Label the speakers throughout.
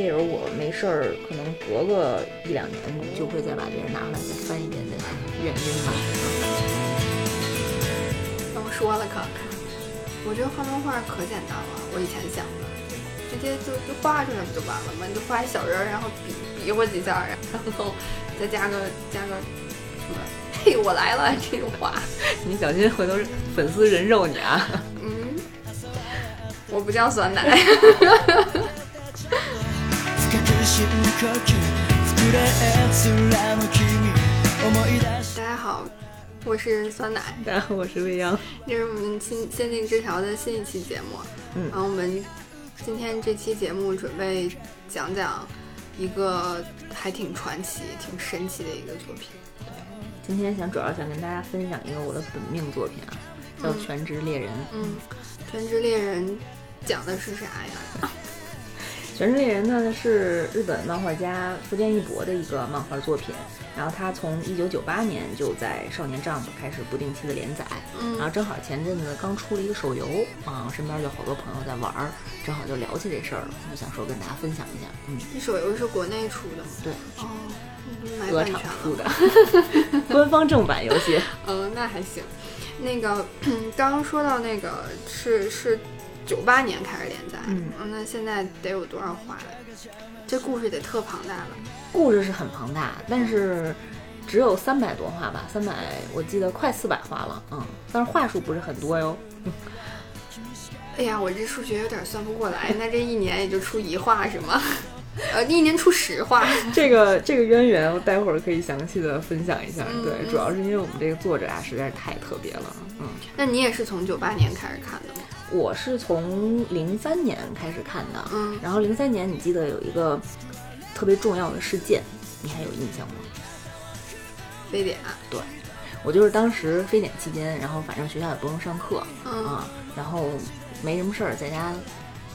Speaker 1: 这时候我没事儿，可能隔个一两年就会再把这人拿回来再翻一遍的原因吧。
Speaker 2: 那我说了可看，我觉得画漫画可简单了。我以前想的，直接就就画出来不就完了吗？你就画一小人儿，然后比比划几下，然后再加个加个什么，嘿，我来了这种话。
Speaker 1: 你小心回头粉丝人肉你啊！
Speaker 2: 嗯，我不叫酸奶。大家好，我是酸奶。
Speaker 1: 大家好，我是未央。
Speaker 2: 这是我们新《仙境之条》的新一期节目。
Speaker 1: 嗯，
Speaker 2: 然后我们今天这期节目准备讲讲一个还挺传奇、挺神奇的一个作品。
Speaker 1: 对，今天想主要想跟大家分享一个我的本命作品啊，叫《全职猎人》。
Speaker 2: 嗯，《全职猎人》讲的是啥呀？
Speaker 1: 《全职猎人》呢是日本漫画家福建一博的一个漫画作品，然后他从一九九八年就在少年 Jump 开始不定期的连载，
Speaker 2: 嗯
Speaker 1: 然后正好前阵子刚出了一个手游啊，我身边就好多朋友在玩儿，正好就聊起这事儿了，我就想说跟大家分享一下，嗯，
Speaker 2: 这手游是国内出的吗？
Speaker 1: 对，
Speaker 2: 哦，嗯买
Speaker 1: 鹅厂出。的官方正版游戏，
Speaker 2: 嗯，那还行。那个 刚刚说到那个是是九八年开始连载，
Speaker 1: 嗯
Speaker 2: 那现在得有多少话了？这故事得特庞大了。
Speaker 1: 故事是很庞大，但是只有三百多话吧，三百我记得快四百话了，嗯，但是话数不是很多哟。
Speaker 2: 哎呀，我这数学有点算不过来，那这一年也就出一话是吗？呃，一年出十话。
Speaker 1: 这个这个渊源，我待会儿可以详细的分享一下。
Speaker 2: 嗯
Speaker 1: 对，
Speaker 2: 嗯
Speaker 1: 主要是因为我们这个作者啊，实在是太特别了。嗯，
Speaker 2: 那你也是从九八年开始看的吗？
Speaker 1: 我是从零三年开始看的，
Speaker 2: 嗯，
Speaker 1: 然后零三年你记得有一个特别重要的事件，你还有印象吗？
Speaker 2: 非典。
Speaker 1: 我就是当时非典期间，然后反正学校也不用上课
Speaker 2: 嗯
Speaker 1: 啊，然后没什么事儿，在家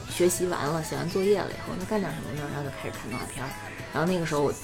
Speaker 1: 学习完了，写完作业了以后，那干点什么呢？然后就开始看动画片儿。然后那个时候我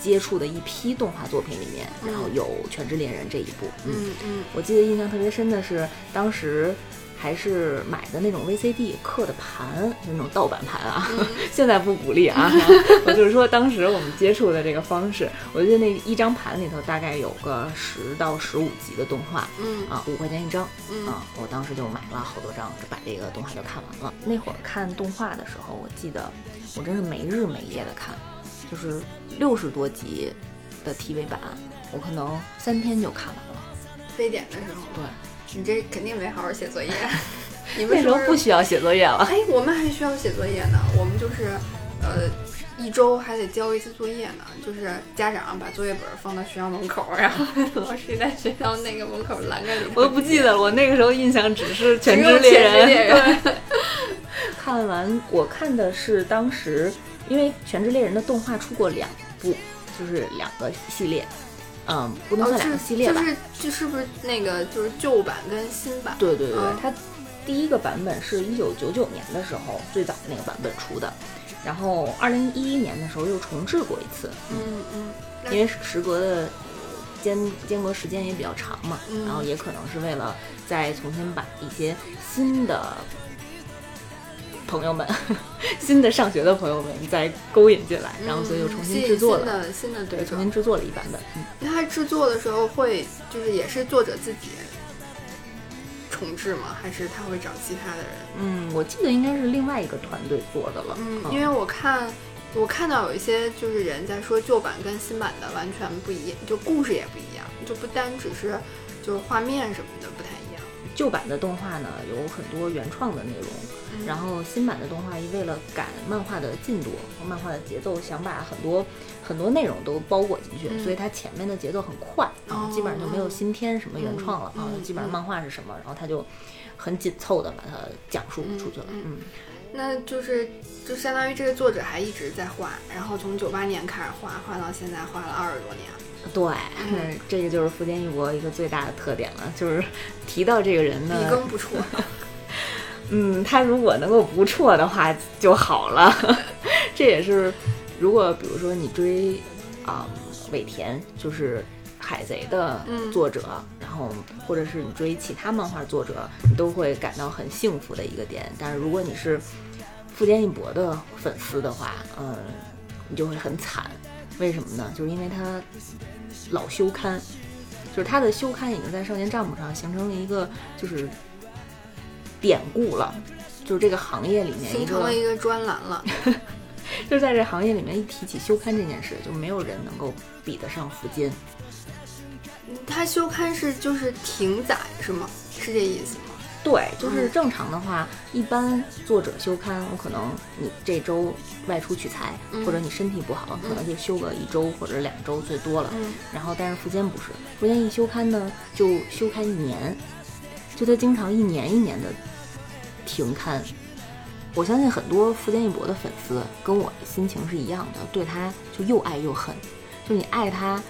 Speaker 1: 接触的一批动画作品里面，然后有《全职猎人》这一部，嗯
Speaker 2: 嗯嗯
Speaker 1: 我记得印象特别深的是，当时还是买的那种 VCD 刻的盘，就那种盗版盘啊。现在不鼓励啊，我就是说当时我们接触的这个方式，我记得那一张盘里头大概有个十到十五集的动画。
Speaker 2: 嗯
Speaker 1: 啊，五块钱一张
Speaker 2: 嗯
Speaker 1: 啊！我当时就买了好多张，就把这个动画就看完了。那会儿看动画的时候，我记得我真是没日没夜的看，就是六十多集的 TV 版，我可能三天就看完了。
Speaker 2: 非典的时候，
Speaker 1: 对，
Speaker 2: 你这肯定没好好写作业。你们
Speaker 1: 那时候
Speaker 2: 是是
Speaker 1: 不需要写作业了。
Speaker 2: 哎，我们还需要写作业呢。我们就是，呃，一周还得交一次作业呢。就是家长把作业本放到学校门口，然后 老师在学校那个门口栏杆里。
Speaker 1: 我都不记得了，我那个时候印象只是《全职猎人》
Speaker 2: 猎人
Speaker 1: 看完，我看的是当时，因为《全职猎人》的动画出过两部，就是两个系列，嗯，不能
Speaker 2: 哦，
Speaker 1: 算两个系列吧。
Speaker 2: 就是就是不是那个就是旧版跟新版？
Speaker 1: 对对对，
Speaker 2: 嗯
Speaker 1: 它第一个版本是一九九九年的时候最早那个版本出的，然后二零一一年的时候又重置过一次，
Speaker 2: 嗯嗯，那
Speaker 1: 因为时隔的间间隔时间也比较长嘛，
Speaker 2: 嗯
Speaker 1: 然后也可能是为了再重新把一些新的朋友们、新的上学的朋友们再勾引进来，然后所以又重新制作了，
Speaker 2: 嗯新的新的对
Speaker 1: 对，重新制作了一版本。嗯，
Speaker 2: 那他制作的时候会就是也是作者自己重置吗？还是他会找其他的人？
Speaker 1: 嗯，我记得应该是另外一个团队做的了，
Speaker 2: 嗯，因为我看我看到有一些就是人在说旧版跟新版的完全不一样，就故事也不一样，就不单只是就是画面什么的。
Speaker 1: 旧版的动画呢有很多原创的内容，
Speaker 2: 嗯。
Speaker 1: 然后新版的动画为了赶漫画的进度和漫画的节奏，想把很多很多内容都包裹进去，
Speaker 2: 嗯。
Speaker 1: 所以它前面的节奏很快，然后基本上就没有新添什么原创了、啊基本上漫画是什么，然后它就很紧凑的把它讲述出去了。
Speaker 2: 嗯。
Speaker 1: 嗯，
Speaker 2: 那就是就相当于这个作者还一直在画，然后从九八年开始画，画到现在画了二十多年。
Speaker 1: 对，
Speaker 2: 嗯
Speaker 1: 这个就是福建一博一个最大的特点了，就是提到这个人呢，
Speaker 2: 一更不辍，
Speaker 1: 嗯，他如果能够不错的话就好了。这也是，如果比如说你追啊、尾田，就是海贼的
Speaker 2: 嗯
Speaker 1: 作者，然后或者是你追其他漫画作者，你都会感到很幸福的一个点。但是如果你是富坚义博的粉丝的话，嗯，你就会很惨。为什么呢？就是因为他老休刊，就是他的休刊已经在少年账目上形成了一个就是典故了，就是这个行业里面
Speaker 2: 形成了一个专栏了。
Speaker 1: 就在这行业里面，一提起休刊这件事，就没有人能够比得上福坚。
Speaker 2: 他休刊是就是停载是吗？是这意思吗？
Speaker 1: 对，就是正常的话，一般作者休刊，我可能你这周外出取材，或者你身体不好，可能就休个一周或者两周最多了。然后，但是福坚不是，福坚一休刊呢，就休刊一年，就他经常一年一年的停刊。我相信很多福坚一博的粉丝跟我的心情是一样的，对他就又爱又恨。就你爱他，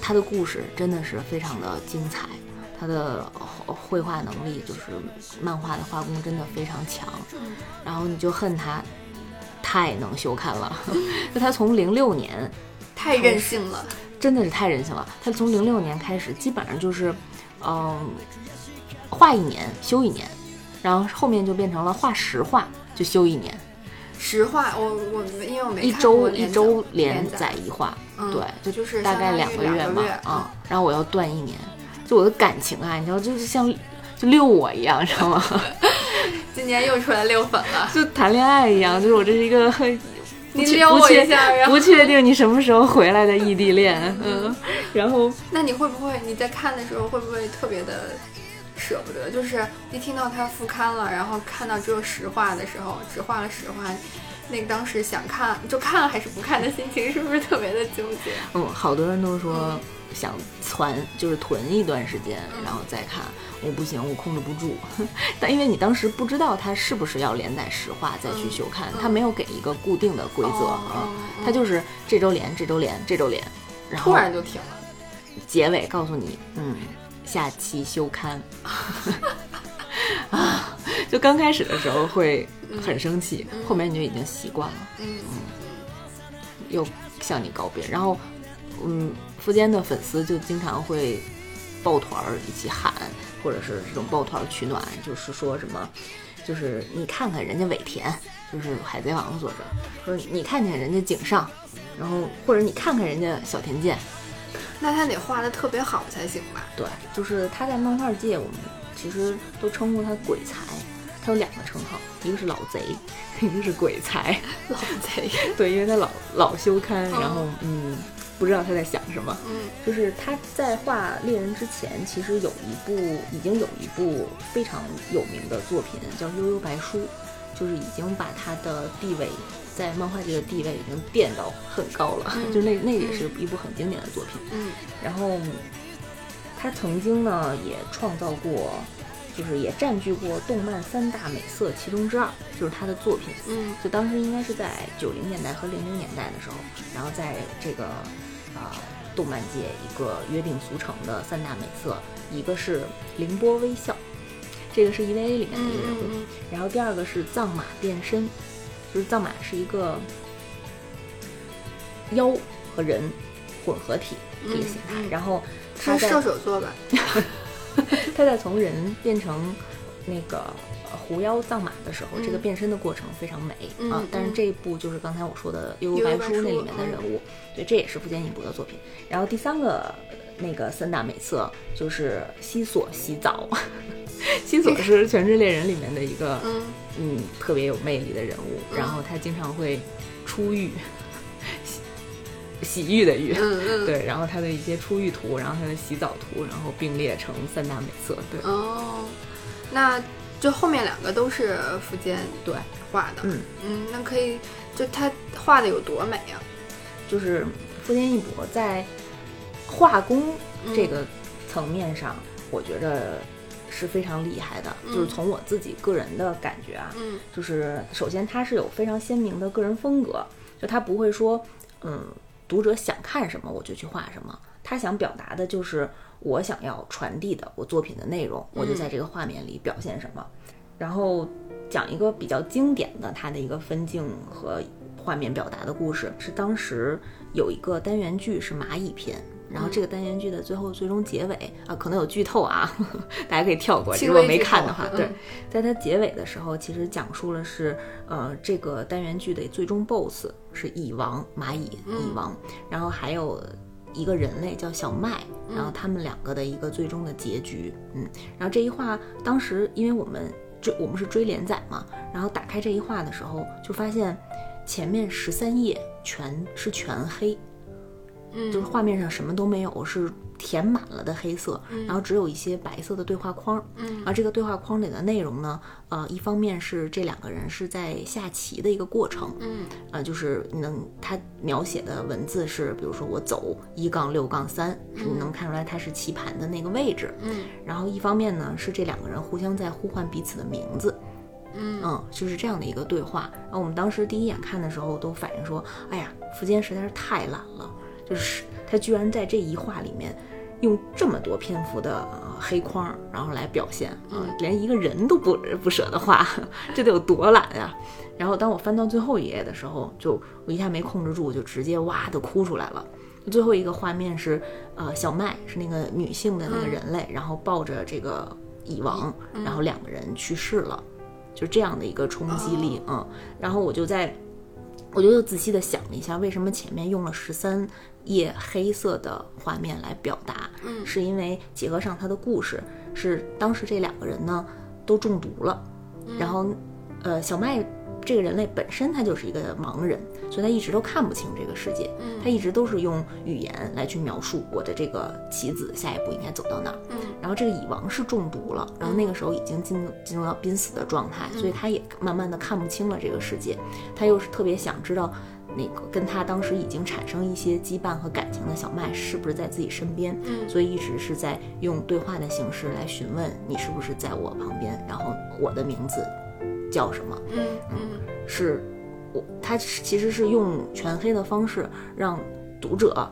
Speaker 1: 他的故事真的是非常的精彩。他的绘画能力就是漫画的画工真的非常强，然后你就恨他太能修刊了。就他从零六年
Speaker 2: 太任性了，
Speaker 1: 真的是太任性了。他从零六年开始，基本上就是嗯画一年休一年，然后后面就变成了画实画就休一年。
Speaker 2: 实画我我因为我没
Speaker 1: 一周一周
Speaker 2: 连
Speaker 1: 载一画，对，
Speaker 2: 就就是
Speaker 1: 大概两
Speaker 2: 个
Speaker 1: 月嘛啊，然后我要断一年。就我的感情啊，你知道，就是像就遛我一样，知道吗？
Speaker 2: 今年又出来遛粉了，
Speaker 1: 就谈恋爱一样，就是我这是一个
Speaker 2: 你撩我一下，然
Speaker 1: 后不确定你什么时候回来的异地恋，嗯，然后
Speaker 2: 那你会不会你在看的时候会不会特别的舍不得？就是一听到他复刊了，然后看到只有实话的时候，只画了实话，那个当时想看就看还是不看的心情，是不是特别的纠结？
Speaker 1: 嗯，好多人都说。想攒就是囤一段时间，然后再看。我不行，我控制不住。但因为你当时不知道他是不是要连载实话再去休刊，他没有给一个固定的规则啊，他就是这周连，这周连，这周连，然后
Speaker 2: 突然就停了。
Speaker 1: 结尾告诉你，嗯，下期休刊。啊，就刚开始的时候会很生气，后面你就已经习惯了。嗯嗯，又向你告别，然后。嗯，福坚的粉丝就经常会抱团儿一起喊，或者是这种抱团取暖，就是说什么，就是你看看人家尾田，就是海贼王的作者，说你看看人家井上，然后或者你看看人家小田健，
Speaker 2: 那他得画的特别好才行吧？
Speaker 1: 对，就是他在漫画界，我们其实都称呼他鬼才，他有两个称号，一个是老贼，一个是鬼才。
Speaker 2: 老贼，
Speaker 1: 对，因为他老老修刊，然后嗯。不知道他在想什么。
Speaker 2: 嗯，
Speaker 1: 就是他在画猎人之前，其实有一部已经有一部非常有名的作品叫《悠悠白书》，就是已经把他的地位在漫画界的地位已经垫到很高了。就那那也是一部很经典的作品。
Speaker 2: 嗯，
Speaker 1: 然后他曾经呢也创造过，就是也占据过动漫三大美色其中之二，就是他的作品。
Speaker 2: 嗯，
Speaker 1: 就当时应该是在九零年代和零零年代的时候，然后在这个。啊，动漫界一个约定俗成的三大美色，一个是凌波微笑，这个是 EVA 里面的一个人物。然后第二个是藏马变身，就是藏马是一个妖和人混合体一个形态。然后他
Speaker 2: 射手座吧，
Speaker 1: 他在从人变成那个。狐妖葬马的时候，这个变身的过程非常美啊！但是这一部就是刚才我说的《悠悠白书》那里面的人物，对，这也是富坚义博的作品。然后第三个那个三大美色就是西索洗澡，西索是《全职猎人》里面的一个嗯特别有魅力的人物，然后他经常会出浴，洗浴的浴，对，然后他的一些出浴图，然后他的洗澡图，然后并列成三大美色，对
Speaker 2: 哦，那。就后面两个都是福建
Speaker 1: 对
Speaker 2: 画的，
Speaker 1: 嗯
Speaker 2: 嗯，那可以，就他画的有多美啊？
Speaker 1: 就是福建一博在画工这个层面上，我觉得是非常厉害的。就是从我自己个人的感觉啊，
Speaker 2: 嗯，
Speaker 1: 就是首先他是有非常鲜明的个人风格，就他不会说，嗯，读者想看什么我就去画什么，他想表达的就是。我想要传递的我作品的内容，我就在这个画面里表现什么。然后讲一个比较经典的它的一个分镜和画面表达的故事，是当时有一个单元剧是蚂蚁篇，然后这个单元剧的最后最终结尾啊，可能有剧透啊，大家可以跳过。
Speaker 2: 轻
Speaker 1: 如果没看的话，
Speaker 2: 嗯
Speaker 1: 对，在它结尾的时候，其实讲述了是呃这个单元剧的最终 BOSS 是蚁王蚂蚁
Speaker 2: 嗯
Speaker 1: 蚁王，然后还有。一个人类叫小麦，
Speaker 2: 嗯。
Speaker 1: 然后他们两个的一个最终的结局，嗯，然后这一话当时因为我们追我们是追连载嘛，然后打开这一话的时候就发现前面十三页全是全黑，
Speaker 2: 嗯
Speaker 1: 就是画面上什么都没有，是填满了的黑色，然后只有一些白色的对话框。
Speaker 2: 嗯
Speaker 1: 而这个对话框里的内容呢，呃，一方面是这两个人是在下棋的一个过程，
Speaker 2: 嗯
Speaker 1: 呃，就是能他描写的文字是，比如说我走一杠六杠三，你能看出来它是棋盘的那个位置。
Speaker 2: 嗯
Speaker 1: 然后一方面呢是这两个人互相在呼唤彼此的名字。
Speaker 2: 嗯
Speaker 1: 就是这样的一个对话。然后我们当时第一眼看的时候都反映说，哎呀，福坚实在是太懒了，就是他居然在这一画里面用这么多篇幅的、呃黑框，然后来表现，啊、连一个人都不不舍得画，这得有多懒呀！然后当我翻到最后一页的时候，就我一下没控制住，就直接哇的哭出来了。最后一个画面是，呃，小麦是那个女性的那个人类，然后抱着这个蚁王，然后两个人去世了，就这样的一个冲击力，嗯。然后我就在，我就又仔细的想了一下，为什么前面用了十三页黑色的画面来表达，
Speaker 2: 嗯
Speaker 1: 是因为结合上他的故事，是当时这两个人呢都中毒了，然后，呃，小麦这个人类本身他就是一个盲人，所以他一直都看不清这个世界，
Speaker 2: 嗯
Speaker 1: 他一直都是用语言来去描述我的这个棋子下一步应该走到哪儿。
Speaker 2: 嗯
Speaker 1: 然后这个蚁王是中毒了，然后那个时候已经进入进入到濒死的状态，所以他也慢慢的看不清了这个世界，他又是特别想知道。那个跟他当时已经产生一些羁绊和感情的小麦是不是在自己身边？
Speaker 2: 嗯
Speaker 1: 所以一直是在用对话的形式来询问你是不是在我旁边，然后我的名字叫什么？
Speaker 2: 嗯嗯
Speaker 1: 是我他其实是用全黑的方式让读者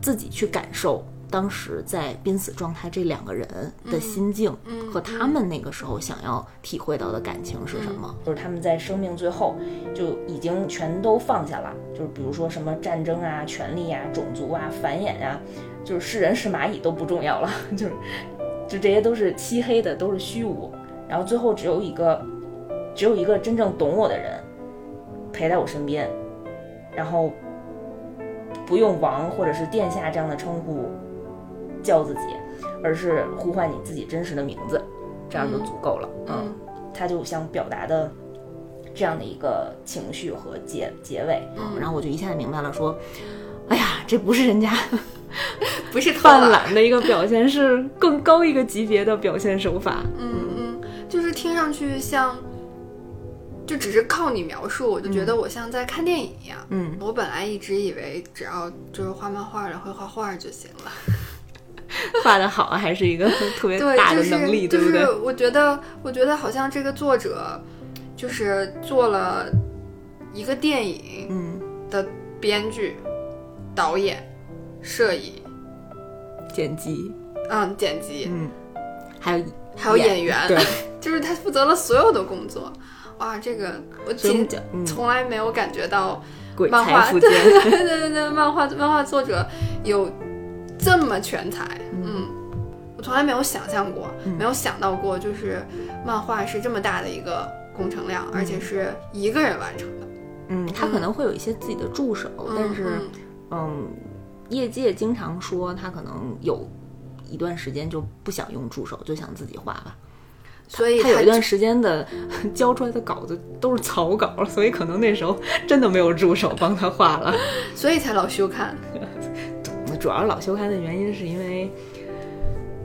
Speaker 1: 自己去感受当时在濒死状态这两个人的心境
Speaker 2: 嗯
Speaker 1: 和他们那个时候想要体会到的感情是什么。就是他们在生命最后就已经全都放下了，就是比如说什么战争啊、权力啊、种族啊、繁衍啊，就是是人是蚂蚁都不重要了，就是就这些都是漆黑的，都是虚无。然后最后只有一个，只有一个真正懂我的人陪在我身边，然后不用王或者是殿下这样的称呼叫自己，而是呼唤你自己真实的名字，这样就足够了。
Speaker 2: 嗯
Speaker 1: 他就想表达的这样的一个情绪和结结尾，
Speaker 2: 嗯
Speaker 1: 然后我就一下子明白了，说，哎呀，这不是人家
Speaker 2: 不是偷
Speaker 1: 犯，
Speaker 2: 懒
Speaker 1: 的一个表现，是更高一个级别的表现手法。
Speaker 2: 嗯嗯，就是听上去像，就只是靠你描述，我就觉得我像在看电影一样。
Speaker 1: 嗯，
Speaker 2: 我本来一直以为只要就是画漫画的会画画就行了，
Speaker 1: 画的好还是一个特别，大的能力，
Speaker 2: 就
Speaker 1: 对不对？
Speaker 2: 是？我觉得，我觉得好像这个作者就是做了一个电影
Speaker 1: 嗯，
Speaker 2: 的编剧、导演、摄影，
Speaker 1: 剪辑，
Speaker 2: 嗯，剪辑，
Speaker 1: 嗯，还有
Speaker 2: 还有演员，
Speaker 1: 对，
Speaker 2: 就是他负责了所有的工作。哇，这个我仅
Speaker 1: 所以我们讲，嗯，
Speaker 2: 从来没有感觉到
Speaker 1: 鬼
Speaker 2: 漫画，
Speaker 1: 才附
Speaker 2: 对，对对对，漫画漫画作者有这么全才，嗯，我从来没有想象过，
Speaker 1: 嗯
Speaker 2: 没有想到过，就是漫画是这么大的一个工程量，而且是一个人完成的，
Speaker 1: 嗯，他可能会有一些自己的助手，但是，
Speaker 2: 嗯。
Speaker 1: 嗯，业界经常说他可能有一段时间就不想用助手，就想自己画吧。
Speaker 2: 所以
Speaker 1: 他有一段时间的 交出来的稿子都是草稿，所以可能那时候真的没有助手帮他画了。
Speaker 2: 所以才老修看，
Speaker 1: 主要老修刊的原因是因为，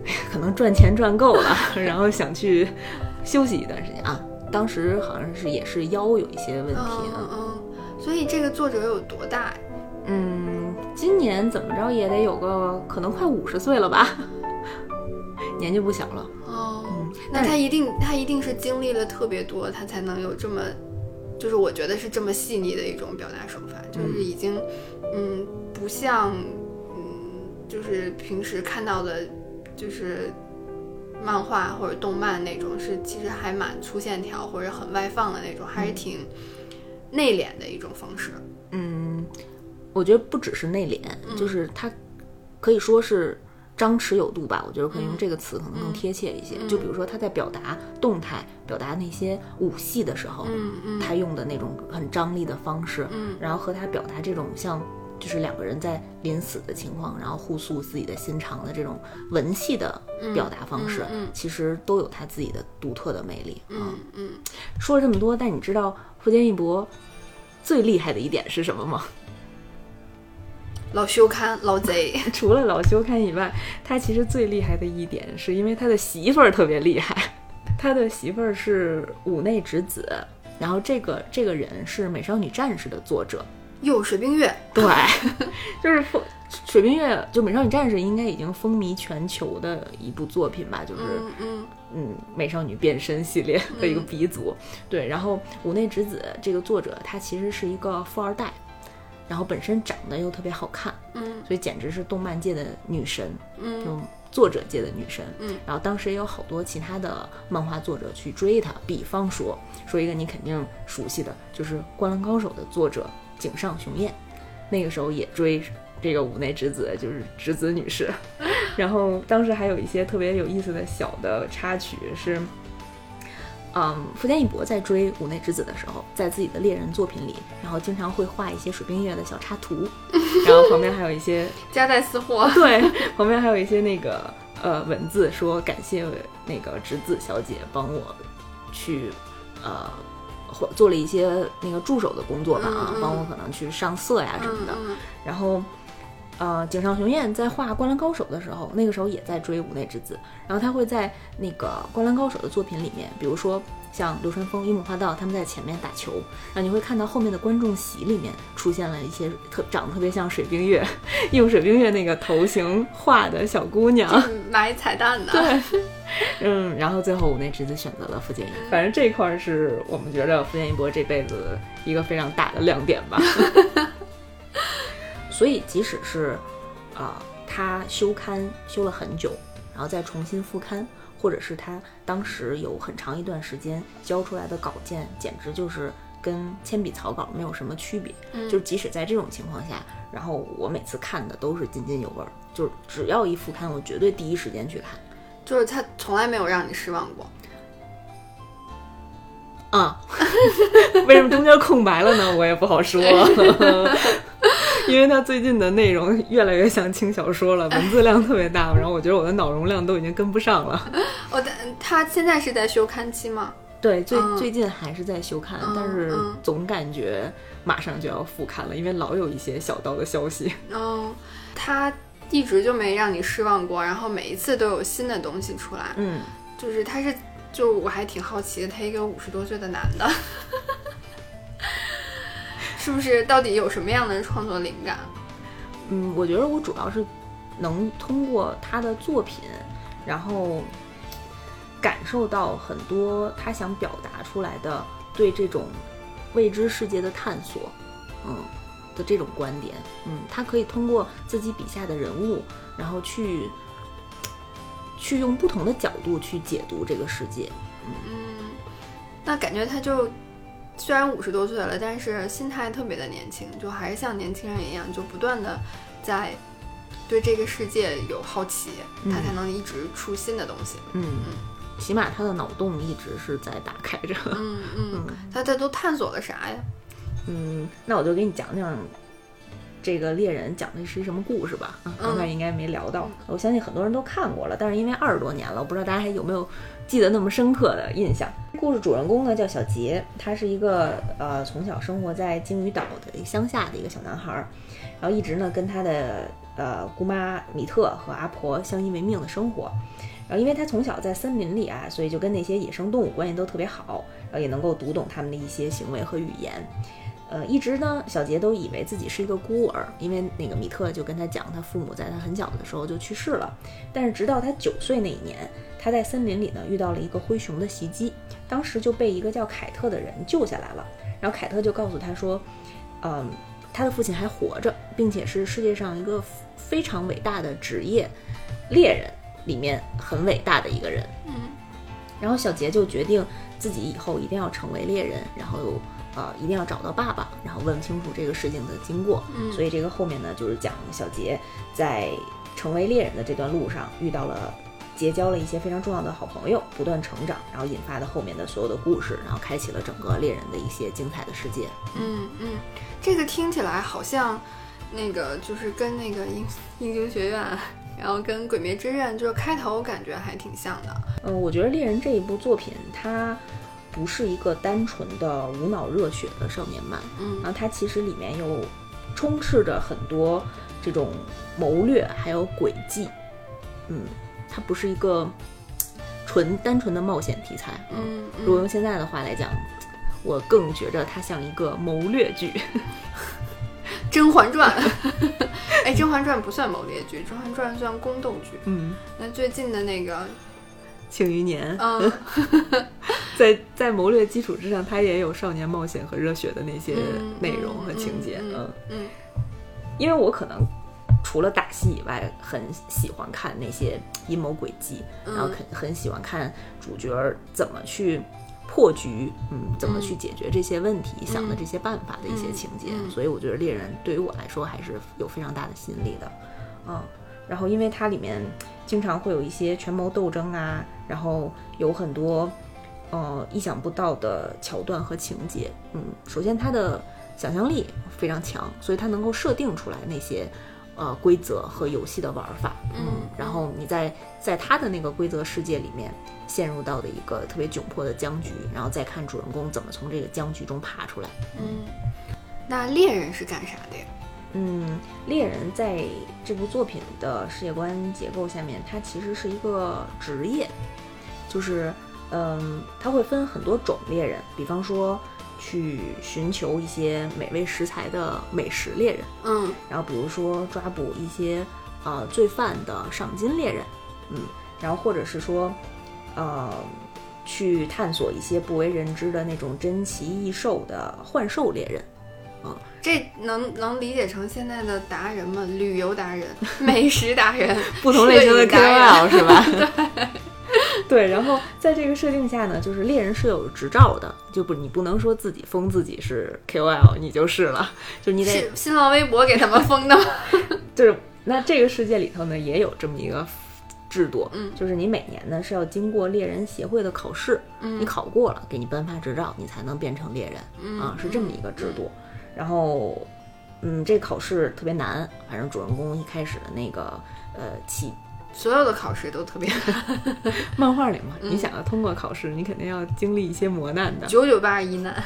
Speaker 1: 哎呀，可能赚钱赚够了，然后想去休息一段时间啊。当时好像是也是腰有一些问题
Speaker 2: 嗯
Speaker 1: 啊。
Speaker 2: 嗯，所以这个作者有多大呀？
Speaker 1: 嗯，今年怎么着也得有个可能快五十岁了吧，年纪不小了。
Speaker 2: 哦，
Speaker 1: 嗯，
Speaker 2: 那他一定他一定是经历了特别多，他才能有这么，就是我觉得是这么细腻的一种表达手法，就是已经，嗯，不像，嗯，就是平时看到的，就是漫画或者动漫那种，是其实还蛮粗线条或者很外放的那种，还是挺内敛的一种方式。
Speaker 1: 嗯，我觉得不只是内敛，就是他可以说是张弛有度吧，我觉得可以用这个词可能更贴切一些。就比如说他在表达动态、表达那些武戏的时候，
Speaker 2: 嗯嗯
Speaker 1: 他用的那种很张力的方式，
Speaker 2: 嗯
Speaker 1: 然后和他表达这种像就是两个人在临死的情况，然后互诉自己的心肠的这种文戏的表达方式，
Speaker 2: 嗯嗯嗯
Speaker 1: 其实都有他自己的独特的魅力啊。
Speaker 2: 嗯嗯，
Speaker 1: 说了这么多，但你知道傅坚义博最厉害的一点是什么吗？
Speaker 2: 老修刊老贼，
Speaker 1: 除了老修刊以外，他其实最厉害的一点是因为他的媳妇儿特别厉害。他的媳妇儿是五内直子，然后这个这个人是《美少女战士》的作者。
Speaker 2: 又水冰月，
Speaker 1: 对，就是风水冰月，就《美少女战士》应该已经风靡全球的一部作品吧，就是
Speaker 2: 嗯嗯
Speaker 1: 嗯，美少女变身系列的一个鼻祖。对，然后五内直子这个作者，他其实是一个富二代，然后本身长得又特别好看，
Speaker 2: 嗯
Speaker 1: 所以简直是动漫界的女神，
Speaker 2: 嗯
Speaker 1: 就作者界的女神。
Speaker 2: 嗯，
Speaker 1: 然后当时也有好多其他的漫画作者去追她，比方说说一个你肯定熟悉的，就是《灌篮高手》的作者井上雄彦，那个时候也追这个五内直子，就是直子女士。然后当时还有一些特别有意思的小的插曲是。嗯，福田一博在追五内之子的时候，在自己的猎人作品里，然后经常会画一些水冰月的小插图，然后旁边还有一些
Speaker 2: 夹带私货，
Speaker 1: 对，旁边还有一些那个呃文字说感谢那个直子小姐帮我去呃或做了一些那个助手的工作吧啊帮我可能去上色呀什么的。
Speaker 2: 嗯
Speaker 1: 然后呃，井上雄彦在画《灌篮高手》的时候，那个时候也在追五内之子，然后他会在那个《灌篮高手》的作品里面，比如说像流川枫、樱木花道他们在前面打球，然后你会看到后面的观众席里面出现了一些特长得特别像水冰月，用水冰月那个头型画的小姑娘。
Speaker 2: 嗯，买彩蛋的，
Speaker 1: 对，嗯，然后最后五内之子选择了福建一，反正这一块儿是我们觉得福建一博这辈子一个非常大的亮点吧。所以即使是啊、他修刊修了很久，然后再重新复刊，或者是他当时有很长一段时间交出来的稿件，简直就是跟铅笔草稿没有什么区别。
Speaker 2: 嗯
Speaker 1: 就即使在这种情况下，然后我每次看的都是津津有味儿，就是只要一复刊，我绝对第一时间去看。
Speaker 2: 就是他从来没有让你失望过。
Speaker 1: 啊，为什么中间空白了呢？我也不好说，因为他最近的内容越来越像轻小说了，文字量特别大，然后我觉得我的脑容量都已经跟不上了。
Speaker 2: 哦，但他现在是在休刊期吗？
Speaker 1: 对，最、
Speaker 2: 嗯
Speaker 1: 最近还是在休刊，
Speaker 2: 嗯
Speaker 1: 但是
Speaker 2: 嗯
Speaker 1: 总感觉马上就要复刊了，因为老有一些小道的消息。
Speaker 2: 嗯，他一直就没让你失望过，然后每一次都有新的东西出来。
Speaker 1: 嗯，
Speaker 2: 就是他是，就我还挺好奇的，他一个五十多岁的男的，是不是到底有什么样的创作灵感？
Speaker 1: 嗯，我觉得我主要是能通过他的作品，然后感受到很多他想表达出来的对这种未知世界的探索，嗯的这种观点。嗯，他可以通过自己笔下的人物，然后去去用不同的角度去解读这个世界。
Speaker 2: 嗯，那感觉他就虽然五十多岁了，但是心态特别的年轻，就还是像年轻人一样，就不断的在对这个世界有好奇，他才能一直出新的东西。
Speaker 1: 嗯，嗯起码他的脑洞一直是在打开着。
Speaker 2: 嗯嗯，他他都探索了啥呀？
Speaker 1: 嗯，那我就给你讲讲这个猎人讲的是一什么故事吧。啊，刚才应该没聊到，我相信很多人都看过了，但是因为二十多年了，我不知道大家还有没有记得那么深刻的印象。故事主人公呢叫小杰，他是一个呃从小生活在鲸鱼岛的乡下的一个小男孩儿，然后一直呢跟他的呃姑妈米特和阿婆相依为命的生活。然后因为他从小在森林里啊，所以就跟那些野生动物关系都特别好，然后也能够读懂他们的一些行为和语言。呃，一直呢，小杰都以为自己是一个孤儿，因为那个米特就跟他讲，他父母在他很小的时候就去世了。但是直到他九岁那一年，他在森林里呢遇到了一个灰熊的袭击，当时就被一个叫凯特的人救下来了。然后凯特就告诉他说，嗯，他的父亲还活着，并且是世界上一个非常伟大的职业猎人里面很伟大的一个人。
Speaker 2: 嗯
Speaker 1: 然后小杰就决定自己以后一定要成为猎人，然后呃一定要找到爸爸，然后问清楚这个事情的经过。
Speaker 2: 嗯
Speaker 1: 所以这个后面呢，就是讲小杰在成为猎人的这段路上遇到了。结交了一些非常重要的好朋友，不断成长，然后引发的后面的所有的故事，然后开启了整个猎人的一些精彩的世界。
Speaker 2: 嗯嗯，这个听起来好像那个就是跟那个英英雄学院，然后跟鬼灭之刃就是开头感觉还挺像的。
Speaker 1: 嗯，我觉得猎人这一部作品它不是一个单纯的无脑热血的少年漫，
Speaker 2: 嗯，
Speaker 1: 然后它其实里面又充斥着很多这种谋略还有诡计，嗯。它不是一个纯单纯的冒险题材，
Speaker 2: 嗯，
Speaker 1: 如果用现在的话来讲，我更觉着它像一个谋略剧，《
Speaker 2: 甄嬛传》。哎，《甄嬛传》不算谋略剧，《甄嬛传》算宫斗剧。
Speaker 1: 嗯，
Speaker 2: 那最近的那个《
Speaker 1: 庆余年》，
Speaker 2: 嗯，
Speaker 1: 在在谋略基础之上，它也有少年冒险和热血的那些内容和情节。
Speaker 2: 嗯嗯，
Speaker 1: 因为我可能。除了打戏以外，很喜欢看那些阴谋诡计，然后很很喜欢看主角怎么去破局，嗯，怎么去解决这些问题，想的这些办法的一些情节。所以我觉得猎人对于我来说还是有非常大的吸引力的，嗯。然后因为它里面经常会有一些权谋斗争啊，然后有很多呃意想不到的桥段和情节，嗯。首先它的想象力非常强，所以它能够设定出来那些。呃，规则和游戏的玩法，
Speaker 2: 嗯，
Speaker 1: 然后你在在他的那个规则世界里面陷入到的一个特别窘迫的僵局，然后再看主人公怎么从这个僵局中爬出来。
Speaker 2: 嗯，那猎人是干啥的呀？
Speaker 1: 嗯，猎人在这部作品的世界观结构下面，它其实是一个职业，就是嗯，它会分很多种猎人，比方说。去寻求一些美味食材的美食猎人，
Speaker 2: 嗯，
Speaker 1: 然后比如说抓捕一些呃罪犯的赏金猎人，嗯，然后或者是说，呃，去探索一些不为人知的那种珍奇异兽的幻兽猎人，嗯，
Speaker 2: 这能能理解成现在的达人吗？旅游达人、美食达人，
Speaker 1: 不同类型的 KOL 是吧？
Speaker 2: 对。
Speaker 1: 对，然后在这个设定下呢，就是猎人是有执照的，就不你不能说自己封自己是 KOL，你就是了，就你得
Speaker 2: 新浪微博给他们封的。
Speaker 1: 就是那这个世界里头呢，也有这么一个制度，
Speaker 2: 嗯，
Speaker 1: 就是你每年呢是要经过猎人协会的考试，
Speaker 2: 嗯，
Speaker 1: 你考过了，给你颁发执照，你才能变成猎人，
Speaker 2: 嗯
Speaker 1: 啊，是这么一个制度。然后，嗯，这考试特别难，反正主人公一开始的那个呃起。
Speaker 2: 所有的考试都特别，
Speaker 1: 漫画里嘛，你想要通过考试，你肯定要经历一些磨难的。
Speaker 2: 九九八十一难。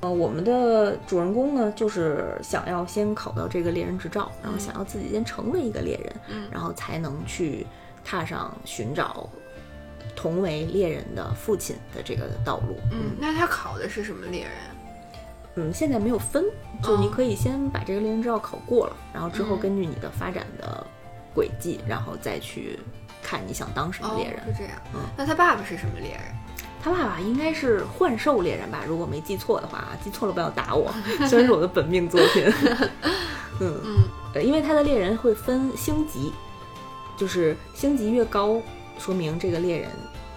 Speaker 1: 呃，我们的主人公呢，就是想要先考到这个猎人执照，然后想要自己先成为一个猎人，
Speaker 2: 嗯，
Speaker 1: 然后才能去踏上寻找同为猎人的父亲的这个道路。
Speaker 2: 嗯，那他考的是什么猎人？
Speaker 1: 嗯，现在没有分，就你可以先把这个猎人执照考过了，然后之后根据你的发展的。轨迹，然后再去看你想当什么猎人，
Speaker 2: 是这样。嗯，那他爸爸是什么猎人？
Speaker 1: 他爸爸应该是幻兽猎人吧？如果没记错的话，记错了不要打我。虽然是我的本命作品。嗯嗯，因为他的猎人会分星级，就是星级越高，说明这个猎人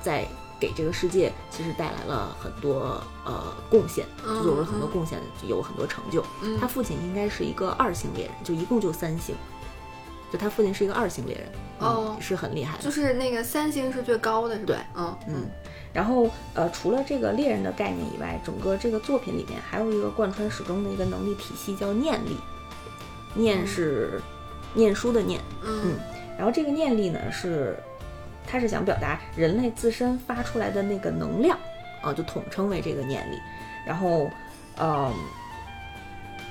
Speaker 1: 在给这个世界其实带来了很多呃贡献，做了很多贡献，有很多成就。他父亲应该是一个二星猎人，就一共就三星。就他父亲是一个二星猎人，
Speaker 2: 哦，
Speaker 1: 是很厉害的。
Speaker 2: 就是那个三星是最高的，是吧？
Speaker 1: 对，
Speaker 2: 嗯
Speaker 1: 嗯。然后呃，除了这个猎人的概念以外，整个这个作品里面还有一个贯穿始终的一个能力体系，叫念力。念是念书的念，嗯。然后这个念力呢，是他是想表达人类自身发出来的那个能量啊，就统称为这个念力。然后，嗯，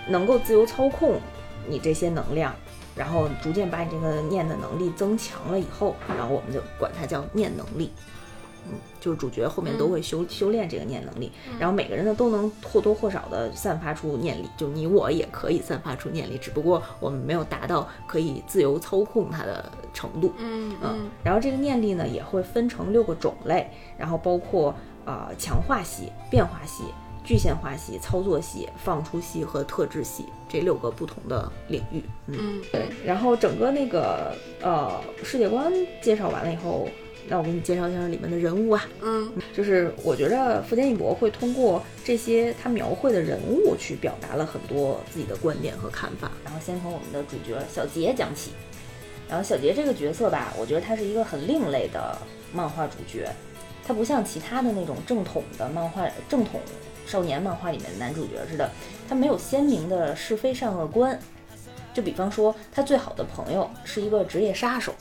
Speaker 1: 能够自由操控你这些能量。然后逐渐把你这个念的能力增强了以后，然后我们就管它叫念能力。嗯，就是主角后面都会修修炼这个念能力，然后每个人呢都能或多或少的散发出念力，就你我也可以散发出念力，只不过我们没有达到可以自由操控它的程度。
Speaker 2: 嗯嗯。
Speaker 1: 然后这个念力呢也会分成六个种类，然后包括啊强化系、变化系。具现化系、操作系、放出系和特质系这六个不同的领域，
Speaker 2: 嗯，
Speaker 1: 对。然后整个那个呃世界观介绍完了以后，那我给你介绍一下里面的人物啊，
Speaker 2: 嗯，
Speaker 1: 就是我觉得福建一博会通过这些他描绘的人物去表达了很多自己的观点和看法。然后先从我们的主角小杰讲起，然后小杰这个角色吧，我觉得他是一个很另类的漫画主角，他不像其他的那种正统的漫画、正统少年漫画里面的男主角似的，他没有鲜明的是非善恶观。就比方说，他最好的朋友是一个职业杀手，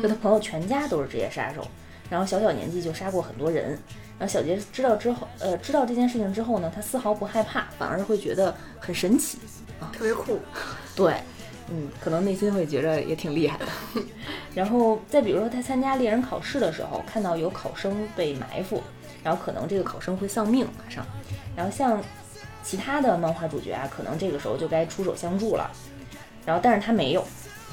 Speaker 1: 就他朋友全家都是职业杀手，然后小小年纪就杀过很多人。然后小杰知道之后，呃，知道这件事情之后呢，他丝毫不害怕，反而会觉得很神奇啊，
Speaker 2: 特别酷。
Speaker 1: 对。嗯，可能内心会觉着也挺厉害的。然后再比如说，他参加猎人考试的时候，看到有考生被埋伏，然后可能这个考生会丧命，马上。然后像其他的漫画主角啊，可能这个时候就该出手相助了。然后但是他没有，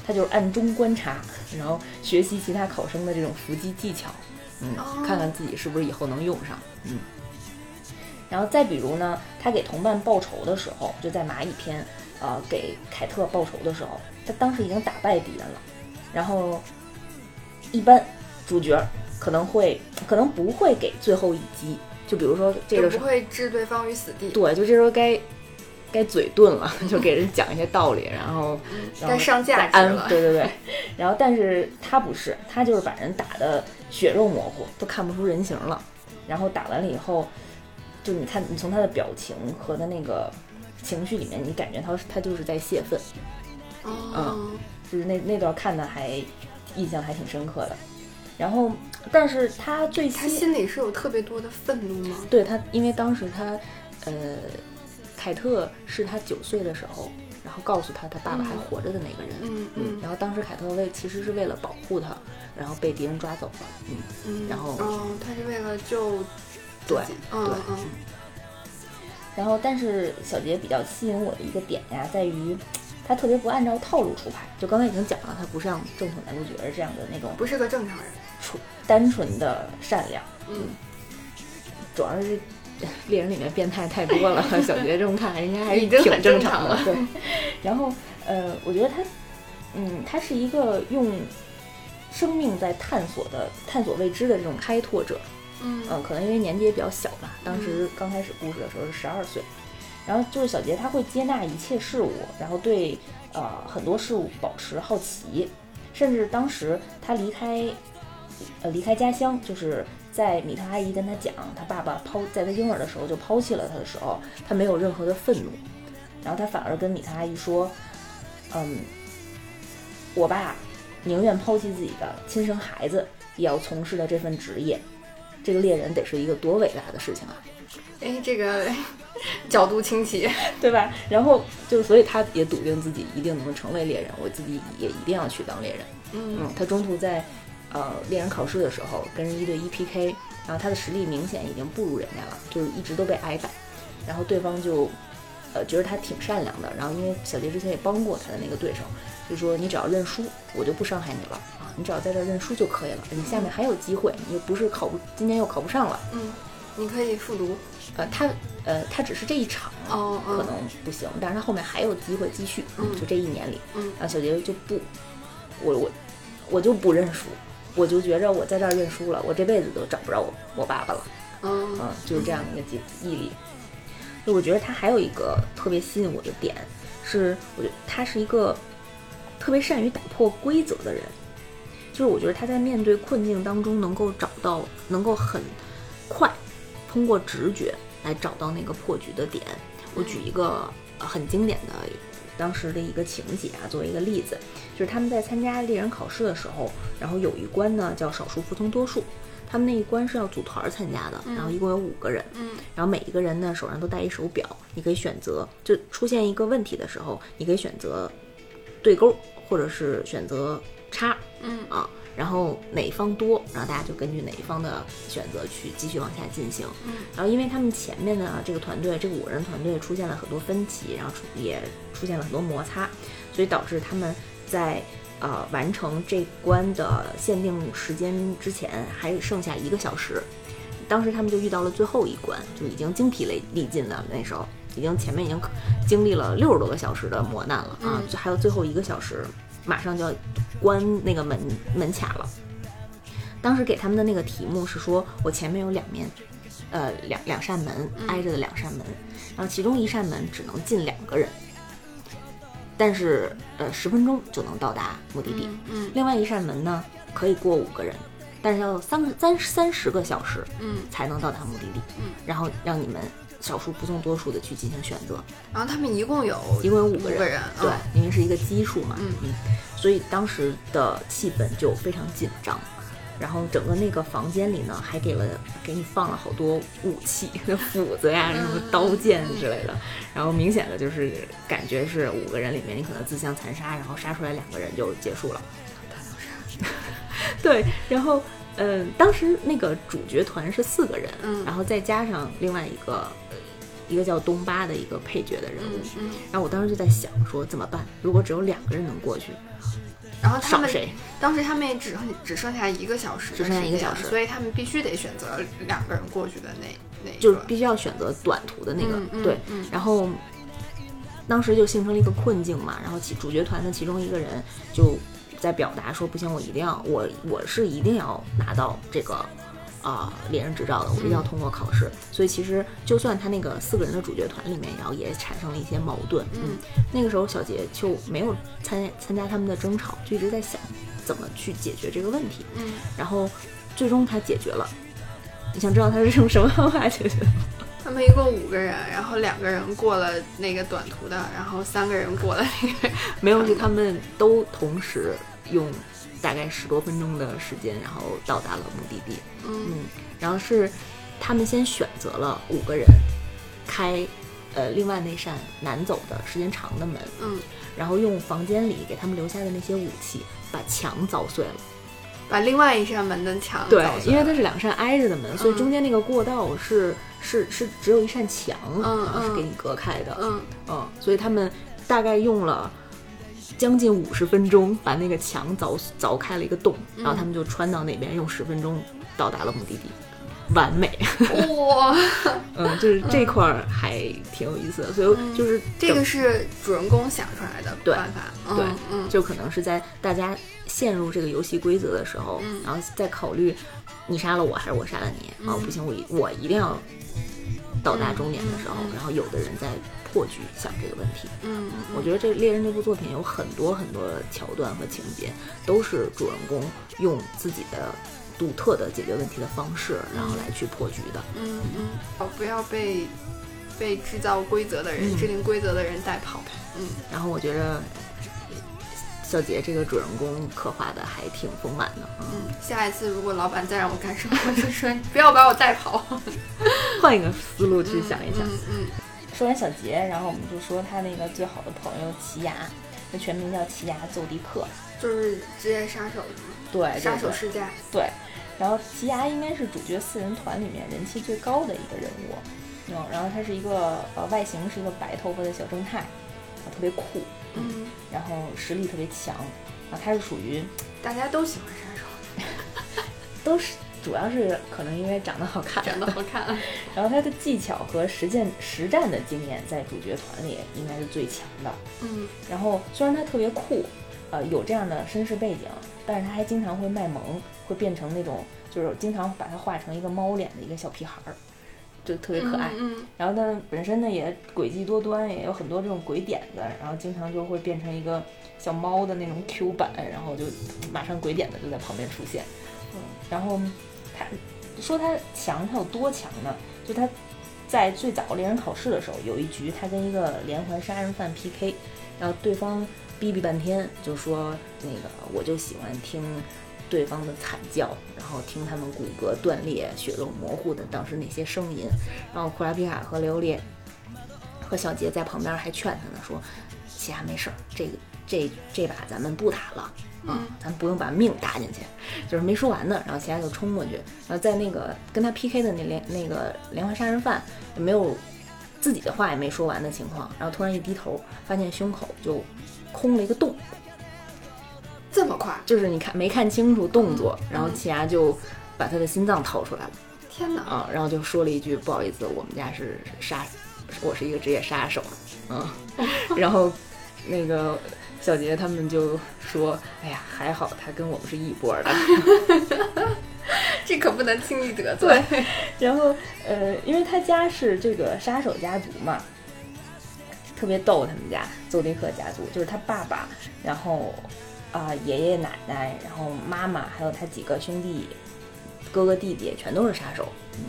Speaker 1: 他就是暗中观察，然后学习其他考生的这种伏击技巧，嗯，看看自己是不是以后能用上。嗯。然后再比如呢，他给同伴报仇的时候，就在蚂蚁篇。呃，给凯特报仇的时候，他当时已经打败敌人了。然后，一般主角可能会，可能不会给最后一击。就比如说这个
Speaker 2: 不会置对方于死地。
Speaker 1: 对，就这时候该该嘴遁了，就给人讲一些道理，然后
Speaker 2: 该上价
Speaker 1: 值了。对对对。然后，但是他不是，他就是把人打的血肉模糊，都看不出人形了。然后打完了以后，就你看，你从他的表情和他那个。情绪里面，你感觉他他就是在泄愤，嗯，就是那那段看的还印象还挺深刻的。然后，但是他最
Speaker 2: 他心里是有特别多的愤怒吗？
Speaker 1: 对他，因为当时他，呃，凯特是他九岁的时候，然后告诉他他爸爸还活着的那个人，
Speaker 2: 嗯嗯，
Speaker 1: 然后当时凯特为其实是为了保护他，然后被敌人抓走了，嗯嗯，然后
Speaker 2: 哦，他是为了救
Speaker 1: 对
Speaker 2: 对
Speaker 1: 嗯。然后，但是小杰比较吸引我的一个点呀，在于他特别不按照套路出牌。就刚才已经讲了，他不像正统男主角这样的那种，
Speaker 2: 不是个正常人，
Speaker 1: 纯单纯的善良。
Speaker 2: 嗯，
Speaker 1: 主要是 猎人里面变态太多了，小杰这么看，人家还是挺
Speaker 2: 正
Speaker 1: 常
Speaker 2: 的。
Speaker 1: 对。然后，呃，我觉得他，嗯，他是一个用生命在探索的、探索未知的这种开拓者。
Speaker 2: 嗯
Speaker 1: 可能因为年纪也比较小吧，当时刚开始故事的时候是十二岁，然后就是小杰他会接纳一切事物，然后对呃很多事物保持好奇，甚至当时他离开呃离开家乡，就是在米特阿姨跟他讲他爸爸抛在他婴儿的时候就抛弃了他的时候，他没有任何的愤怒，然后他反而跟米特阿姨说，嗯，我爸宁愿抛弃自己的亲生孩子，也要从事的这份职业。这个猎人得是一个多伟大的事情啊！
Speaker 2: 哎，这个 角度清奇，
Speaker 1: 对吧？然后就是，所以他也笃定自己一定能成为猎人，我自己也一定要去当猎人。
Speaker 2: 嗯，
Speaker 1: 他中途在呃猎人考试的时候跟人一对一 PK，然后他的实力明显已经不如人家了，就是一直都被挨打。然后对方就呃觉得他挺善良的，然后因为小杰之前也帮过他的那个对手，就说你只要认输，我就不伤害你了啊。你只要在这认输就可以了，你下面还有机会，你又不是考不，今年又考不上了。
Speaker 2: 嗯，你可以复读。
Speaker 1: 呃，他呃，他只是这一场
Speaker 2: 哦，
Speaker 1: 可能不行，但是他后面还有机会继续。
Speaker 2: 嗯，
Speaker 1: 就这一年里，
Speaker 2: 嗯，
Speaker 1: 然后小杰就不，我我我就不认输，我就觉着我在这儿认输了，我这辈子都找不着我我爸爸了。嗯，嗯，就是这样的一个毅力。就我觉得他还有一个特别吸引我的点，是我觉得他是一个特别善于打破规则的人。就是我觉得他在面对困境当中能够找到，能够很快通过直觉来找到那个破局的点。我举一个很经典的当时的一个情节啊，作为一个例子，就是他们在参加猎人考试的时候，然后有一关呢叫少数服从多数，他们那一关是要组团参加的，然后一共有五个人，
Speaker 2: 嗯，
Speaker 1: 然后每一个人呢手上都带一手表，你可以选择，就出现一个问题的时候，你可以选择对勾，或者是选择。叉，
Speaker 2: 嗯。
Speaker 1: 啊，然后哪一方多，然后大家就根据哪一方的选择去继续往下进行，
Speaker 2: 嗯，
Speaker 1: 然后因为他们前面的这个团队，这个五人团队出现了很多分歧，然后出也出现了很多摩擦，所以导致他们在呃完成这关的限定时间之前还剩下一个小时，当时他们就遇到了最后一关，就已经精疲力力尽了，那时候已经前面已经经历了六十多个小时的磨难了啊，就还有最后一个小时。马上就要关那个门门卡了。当时给他们的那个题目是说，我前面有两面，呃，两两扇门挨着的两扇门，然后其中一扇门只能进两个人。但是呃十分钟就能到达目的地。
Speaker 2: 嗯
Speaker 1: 另外一扇门呢可以过五个人，但是要三个三三十个小时
Speaker 2: 嗯，
Speaker 1: 才能到达目的地。
Speaker 2: 嗯，
Speaker 1: 然后让你们少数不送多数的去进行选择，
Speaker 2: 然后他们一共有
Speaker 1: 一共有五个人。
Speaker 2: 五个人，
Speaker 1: 对
Speaker 2: 嗯，
Speaker 1: 因为是一个基数嘛。
Speaker 2: 嗯嗯
Speaker 1: 所以当时的气氛就非常紧张。然后整个那个房间里呢，还给了给你放了好多武器，斧子呀、什么刀剑之类的。然后明显的就是感觉是五个人里面，你可能自相残杀，然后杀出来两个人就结束了。对，然后嗯、呃当时那个主角团是四个人，
Speaker 2: 嗯
Speaker 1: 然后再加上另外一个呃一个叫东巴的一个配角的人物。
Speaker 2: 嗯嗯，
Speaker 1: 然后我当时就在想说怎么办？如果只有两个人能过去，
Speaker 2: 然后他们
Speaker 1: 谁？
Speaker 2: 当时他们也只剩只剩下一个小时
Speaker 1: 只剩下一个小时
Speaker 2: 所以他们必须得选择两个人过去的那那个，
Speaker 1: 就是必须要选择短途的那个，
Speaker 2: 嗯嗯
Speaker 1: 对。
Speaker 2: 嗯
Speaker 1: 然后当时就形成了一个困境嘛，然后其主角团的其中一个人就在表达说，不行，我一定要，我我是一定要拿到这个。啊、猎人执照的，我一定要通过考试。所以其实就算他那个四个人的主角团里面，然后也产生了一些矛盾。
Speaker 2: 嗯，
Speaker 1: 那个时候小杰就没有参参加他们的争吵，就一直在想怎么去解决这个问题。
Speaker 2: 嗯
Speaker 1: 然后最终他解决了。你想知道他是用什么方法解决的？
Speaker 2: 他们一共五个人，然后两个人过了那个短途的，然后三个人过了那个，
Speaker 1: 没有，是他们都同时用大概十多分钟的时间，然后到达了目的地。
Speaker 2: 嗯
Speaker 1: 嗯，然后是他们先选择了五个人开，呃，另外那扇难走的时间长的门，
Speaker 2: 嗯，
Speaker 1: 然后用房间里给他们留下的那些武器把墙凿碎了。
Speaker 2: 把另外一扇门的墙
Speaker 1: 对因为它是两扇挨着的门，所以
Speaker 2: 嗯
Speaker 1: 中间那个过道是是是只有一扇墙，
Speaker 2: 嗯
Speaker 1: 是
Speaker 2: 嗯
Speaker 1: 给你隔开的。
Speaker 2: 嗯
Speaker 1: 嗯，所以他们大概用了将近五十分钟把那个墙凿凿开了一个洞，然后他们就穿到那边，用十分钟到达了目的地，完美。
Speaker 2: 哇，
Speaker 1: 嗯，就是这块儿还挺有意思的，所以就是
Speaker 2: 嗯这个是主人公想出来的
Speaker 1: 对
Speaker 2: 办法，嗯
Speaker 1: 对
Speaker 2: 嗯
Speaker 1: 就可能是在大家陷入这个游戏规则的时候，
Speaker 2: 嗯。
Speaker 1: 然后再考虑你杀了我还是我杀了你，
Speaker 2: 嗯。
Speaker 1: 哦不行，我一我一定要到达终点的时候，然后有的人在破局想这个问题。
Speaker 2: 嗯，
Speaker 1: 我觉得这《猎人》这部作品有很多很多桥段和情节，都是主人公用自己的独特的解决问题的方式，然后来去破局的。
Speaker 2: 嗯嗯，哦，不要被被制造规则的人、
Speaker 1: 嗯
Speaker 2: 制定规则的人带跑。嗯
Speaker 1: 然后我觉得小杰这个主人公刻画的还挺丰满的。嗯，
Speaker 2: 嗯，下一次如果老板再让我干什么，我就说 不要把我带跑。
Speaker 1: 换一个思路去想一想。
Speaker 2: 嗯嗯
Speaker 1: 说完小杰，然后我们就说他那个最好的朋友奇牙，他全名叫奇牙奏迪克。
Speaker 2: 嗯，就是职业杀手？
Speaker 1: 对，
Speaker 2: 杀手世家。
Speaker 1: 对，然后奇牙应该是主角四人团里面人气最高的一个人物，嗯，然后他是一个呃外形是一个白头发的小正太，啊特别酷，
Speaker 2: 嗯，
Speaker 1: 然后实力特别强，啊他是属于
Speaker 2: 大家都喜欢杀手，
Speaker 1: 都是主要是可能因为长得好看，
Speaker 2: 长得好看。
Speaker 1: 然后他的技巧和实践实战的经验在主角团里应该是最强的，
Speaker 2: 嗯
Speaker 1: 然后虽然他特别酷，呃，有这样的身世背景，但是他还经常会卖萌，会变成那种就是经常把他画成一个猫脸的一个小屁孩儿，就特别可爱。
Speaker 2: 嗯
Speaker 1: 然后他本身呢也诡计多端，也有很多这种鬼点子，然后经常就会变成一个小猫的那种 Q 版，然后就马上鬼点子就在旁边出现。嗯，然后说他强，他有多强呢？就他在最早猎人考试的时候，有一局他跟一个连环杀人犯 PK，然后对方逼逼半天，就说那个我就喜欢听对方的惨叫，然后听他们骨骼断裂、血肉模糊的当时那些声音，然后库拉皮卡和雷欧列和小杰在旁边还劝他呢，说奇亚没事儿，这个这这把咱们不打了。啊
Speaker 2: 嗯，
Speaker 1: 咱不用把命搭进去，就是没说完呢，然后奇亚就冲过去，然后在那个跟他 PK 的那连那个连环杀人犯也没有自己的话也没说完的情况，然后突然一低头，发现胸口就空了一个洞，
Speaker 2: 这么快？
Speaker 1: 就是你看没看清楚动作，然后奇亚就把他的心脏掏出来了。
Speaker 2: 天哪！
Speaker 1: 啊，然后就说了一句不好意思，我们家是杀，我是一个职业杀手，嗯，然后那个小杰他们就说，哎呀，还好他跟我们是一波的，
Speaker 2: 这可不能轻易得罪。
Speaker 1: 然后呃，因为他家是这个杀手家族嘛。特别逗，他们家邹迪克家族就是他爸爸，然后啊、爷爷奶奶，然后妈妈，还有他几个兄弟、哥哥弟弟，全都是杀手。嗯，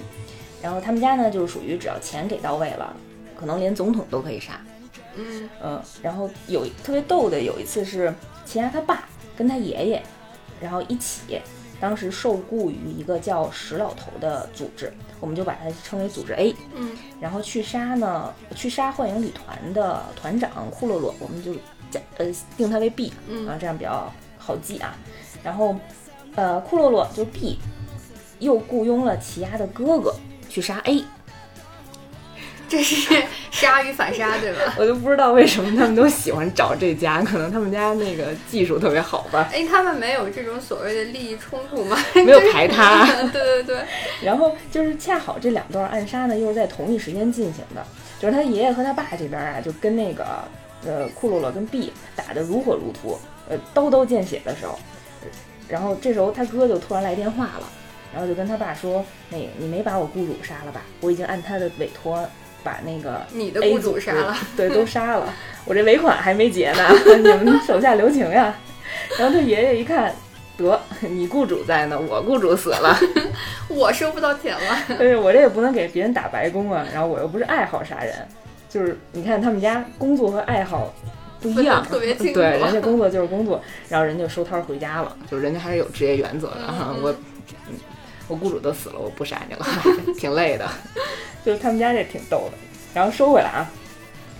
Speaker 1: 然后他们家呢，就是属于只要钱给到位了，可能连总统都可以杀。
Speaker 2: 嗯
Speaker 1: 嗯，然后有特别逗的，有一次是齐亚他爸跟他爷爷，然后一起，当时受雇于一个叫石老头的组织，我们就把它称为组织 A。
Speaker 2: 嗯
Speaker 1: 然后去杀呢，去杀幻影旅团的团长库洛洛，我们就叫呃定他为 B
Speaker 2: 嗯
Speaker 1: 啊，这样比较好记啊。然后呃库洛洛就 B，又雇佣了齐亚的哥哥去杀 A，
Speaker 2: 这是杀与反杀，对吧？
Speaker 1: 我都不知道为什么他们都喜欢找这家，可能他们家那个技术特别好吧，
Speaker 2: 哎，他们没有这种所谓的利益冲突吗？
Speaker 1: 没有排他。
Speaker 2: 对对对，
Speaker 1: 然后就是恰好这两段暗杀呢，又是在同一时间进行的，就是他爷爷和他爸这边啊，就跟那个呃库洛洛跟 B 打得如火如荼，呃刀刀见血的时候，然后这时候他哥就突然来电话了，然后就跟他爸说，那个你没把我雇主杀了吧？我已经按他的委托把那个
Speaker 2: 你的雇主杀了，
Speaker 1: 对，都杀了，我这尾款还没结呢，你们手下留情呀。然后他爷爷一看，得你雇主在呢，我雇主死了。
Speaker 2: 我收不到钱了。
Speaker 1: 但是我这也不能给别人打白工啊，然后我又不是爱好杀人，就是你看他们家工作和爱好不一样，
Speaker 2: 特别清楚
Speaker 1: 对，人家工作就是工作，然后人就收摊儿回家了，就是人家还是有职业原则的。
Speaker 2: 嗯
Speaker 1: 我嗯我雇主都死了，我不杀你了，挺累的。就是他们家这挺逗的。然后说回来啊，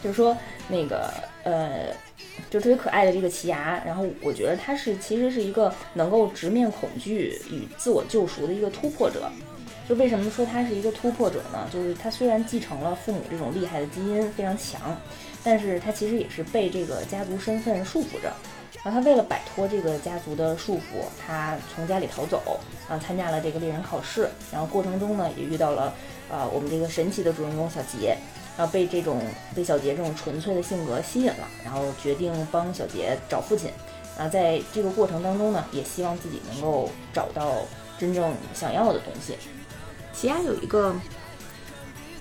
Speaker 1: 就是说那个呃，就特别可爱的这个奇牙，然后我觉得他是其实是一个能够直面恐惧与自我救赎的一个突破者。就为什么说他是一个突破者呢？就是他虽然继承了父母这种厉害的基因非常强，但是他其实也是被这个家族身份束缚着。然后他为了摆脱这个家族的束缚，他从家里逃走，啊，参加了这个猎人考试，然后过程中呢也遇到了呃我们这个神奇的主人公小杰，然后被这种被小杰这种纯粹的性格吸引了，然后决定帮小杰找父亲。然后在这个过程当中呢，也希望自己能够找到真正想要的东西。奇亚有一个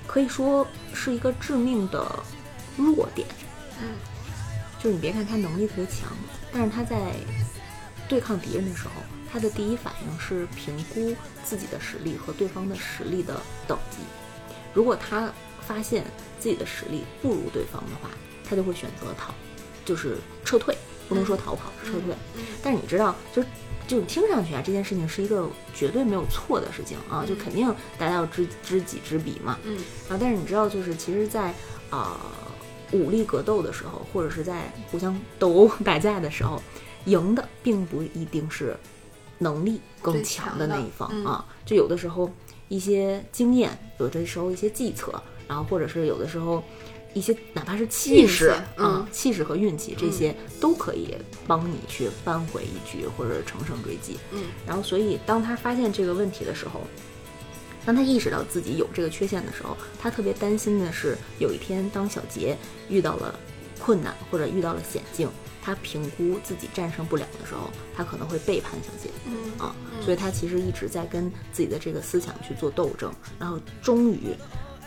Speaker 1: 可以说是一个致命的弱点，
Speaker 2: 嗯，
Speaker 1: 就是你别看他能力特别强，但是他在对抗敌人的时候，他的第一反应是评估自己的实力和对方的实力的等级。如果他发现自己的实力不如对方的话，他就会选择逃，就是撤退，不能说逃跑，是撤退。
Speaker 2: 嗯
Speaker 1: 但是你知道，就就听上去啊，这件事情是一个绝对没有错的事情啊，就肯定大家要知知己知彼嘛。
Speaker 2: 嗯
Speaker 1: 啊，但是你知道，就是其实在，啊武力格斗的时候，或者是在互相斗殴打架的时候，赢的并不一定是能力更强
Speaker 2: 强的
Speaker 1: 的那一方
Speaker 2: 嗯
Speaker 1: 啊。就有的时候一些经验，有的时候一些计策，然后或者是有的时候一些哪怕是气势
Speaker 2: 嗯
Speaker 1: 啊，气势和运气这些都可以帮你去扳回一局或者乘胜追击。
Speaker 2: 嗯
Speaker 1: 然后，所以当他发现这个问题的时候，当他意识到自己有这个缺陷的时候，他特别担心的是，有一天当小杰遇到了困难或者遇到了险境，他评估自己战胜不了的时候，他可能会背叛小杰
Speaker 2: 嗯
Speaker 1: 啊。所以他其实一直在跟自己的这个思想去做斗争，然后终于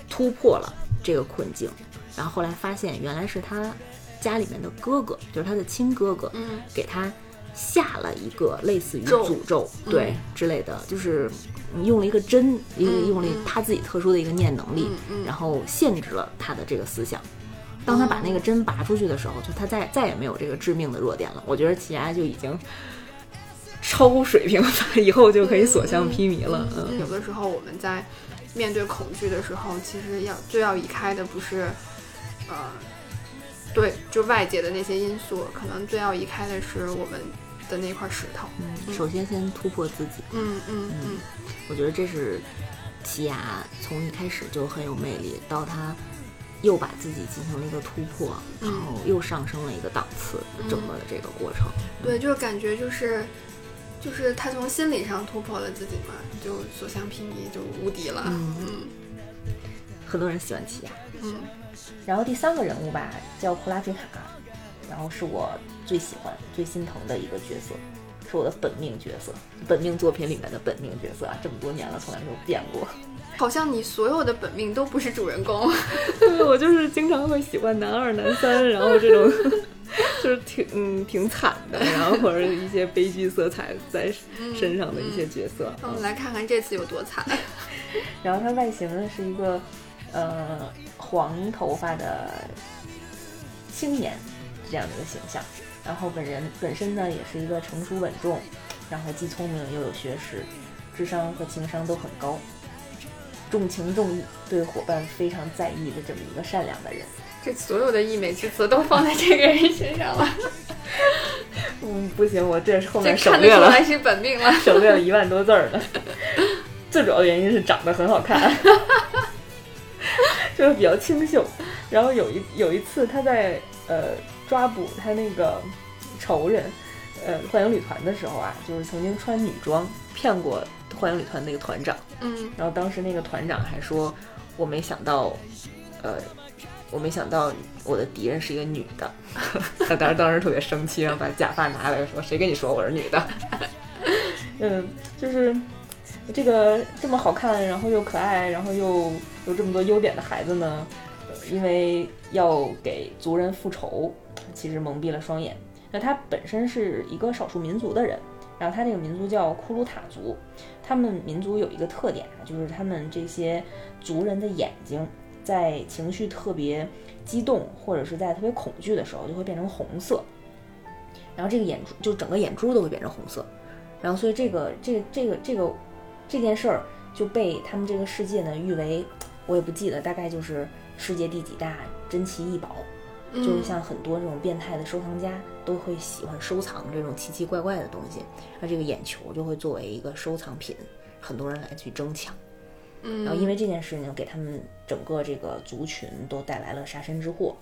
Speaker 1: 突破了这个困境。然后后来发现，原来是他家里面的哥哥，就是他的亲哥哥，
Speaker 2: 嗯
Speaker 1: 给他下了一个类似于诅咒，对、
Speaker 2: 嗯
Speaker 1: 之类的，就是用了一个针，一个
Speaker 2: 嗯
Speaker 1: 用了
Speaker 2: 嗯
Speaker 1: 他自己特殊的一个念能力，然后限制了他的这个思想。当他把那个针拔出去的时候，就他再再也没有这个致命的弱点了。我觉得奇亚就已经 超水平了，以后就可以所向披靡了。嗯，
Speaker 2: 有的时候我们在面对恐惧的时候，其实要最要移开的不是，呃，对，就外界的那些因素，可能最要移开的是我们的那块石头。
Speaker 1: 嗯，首先先突破自己。
Speaker 2: 嗯嗯嗯
Speaker 1: 我觉得这是奇亚从一开始就很有魅力，到他又把自己进行了一个突破，
Speaker 2: 嗯
Speaker 1: 然后又上升了一个档次，整个的这个过程。
Speaker 2: 对，就是感觉就是。就是他从心理上突破了自己嘛，就所向披靡，就无敌了。
Speaker 1: 嗯
Speaker 2: 嗯
Speaker 1: 很多人喜欢奇亚。
Speaker 2: 嗯
Speaker 1: 然后第三个人物吧，叫库拉菲卡，然后是我最喜欢、最心疼的一个角色，是我的本命角色，本命作品里面的本命角色啊，这么多年了从来没有变过。
Speaker 2: 好像你所有的本命都不是主人公。
Speaker 1: 对，我就是经常会喜欢男二、男三，然后这种 就是挺嗯挺惨的，然后或者一些悲剧色彩在身上的一些角色。
Speaker 2: 我们来看看这次有多惨。
Speaker 1: 然后他外形呢是一个呃黄头发的青年这样的一个形象，然后本人本身呢也是一个成熟稳重，然后既聪明又有学识，智商和情商都很高，重情重义，对伙伴非常在意的这么一个善良的人。
Speaker 2: 这所有的溢美之词都放在这个人身上了。
Speaker 1: 嗯，不行，我这是后面省略了，
Speaker 2: 得出来是本命了。
Speaker 1: 省略了一万多字儿呢。最主要的原因是长得很好看，就是比较清秀。然后有一有一次他在呃抓捕他那个仇人，呃幻影旅团的时候啊，就是曾经穿女装骗过幻影旅团那个团长。
Speaker 2: 嗯
Speaker 1: 然后当时那个团长还说：“我没想到，呃，我没想到我的敌人是一个女的。”他当时当时特别生气，然后把假发拿来说：“谁跟你说我是女的？” 嗯，就是这个这么好看，然后又可爱，然后又有这么多优点的孩子呢，呃因为要给族人复仇，其实蒙蔽了双眼。那他本身是一个少数民族的人，然后他这个民族叫库鲁塔族，他们民族有一个特点啊，就是他们这些族人的眼睛在情绪特别激动或者是在特别恐惧的时候，就会变成红色，然后这个眼珠就整个眼珠都会变成红色，然后所以这个这个这个这个这件事儿就被他们这个世界呢誉为，我也不记得，大概就是世界第几大珍奇异宝。就是像很多这种变态的收藏家都会喜欢收藏这种奇奇怪怪的东西，那这个眼球就会作为一个收藏品，很多人来去争抢。
Speaker 2: 嗯，
Speaker 1: 然后因为这件事情给他们整个这个族群都带来了杀身之祸，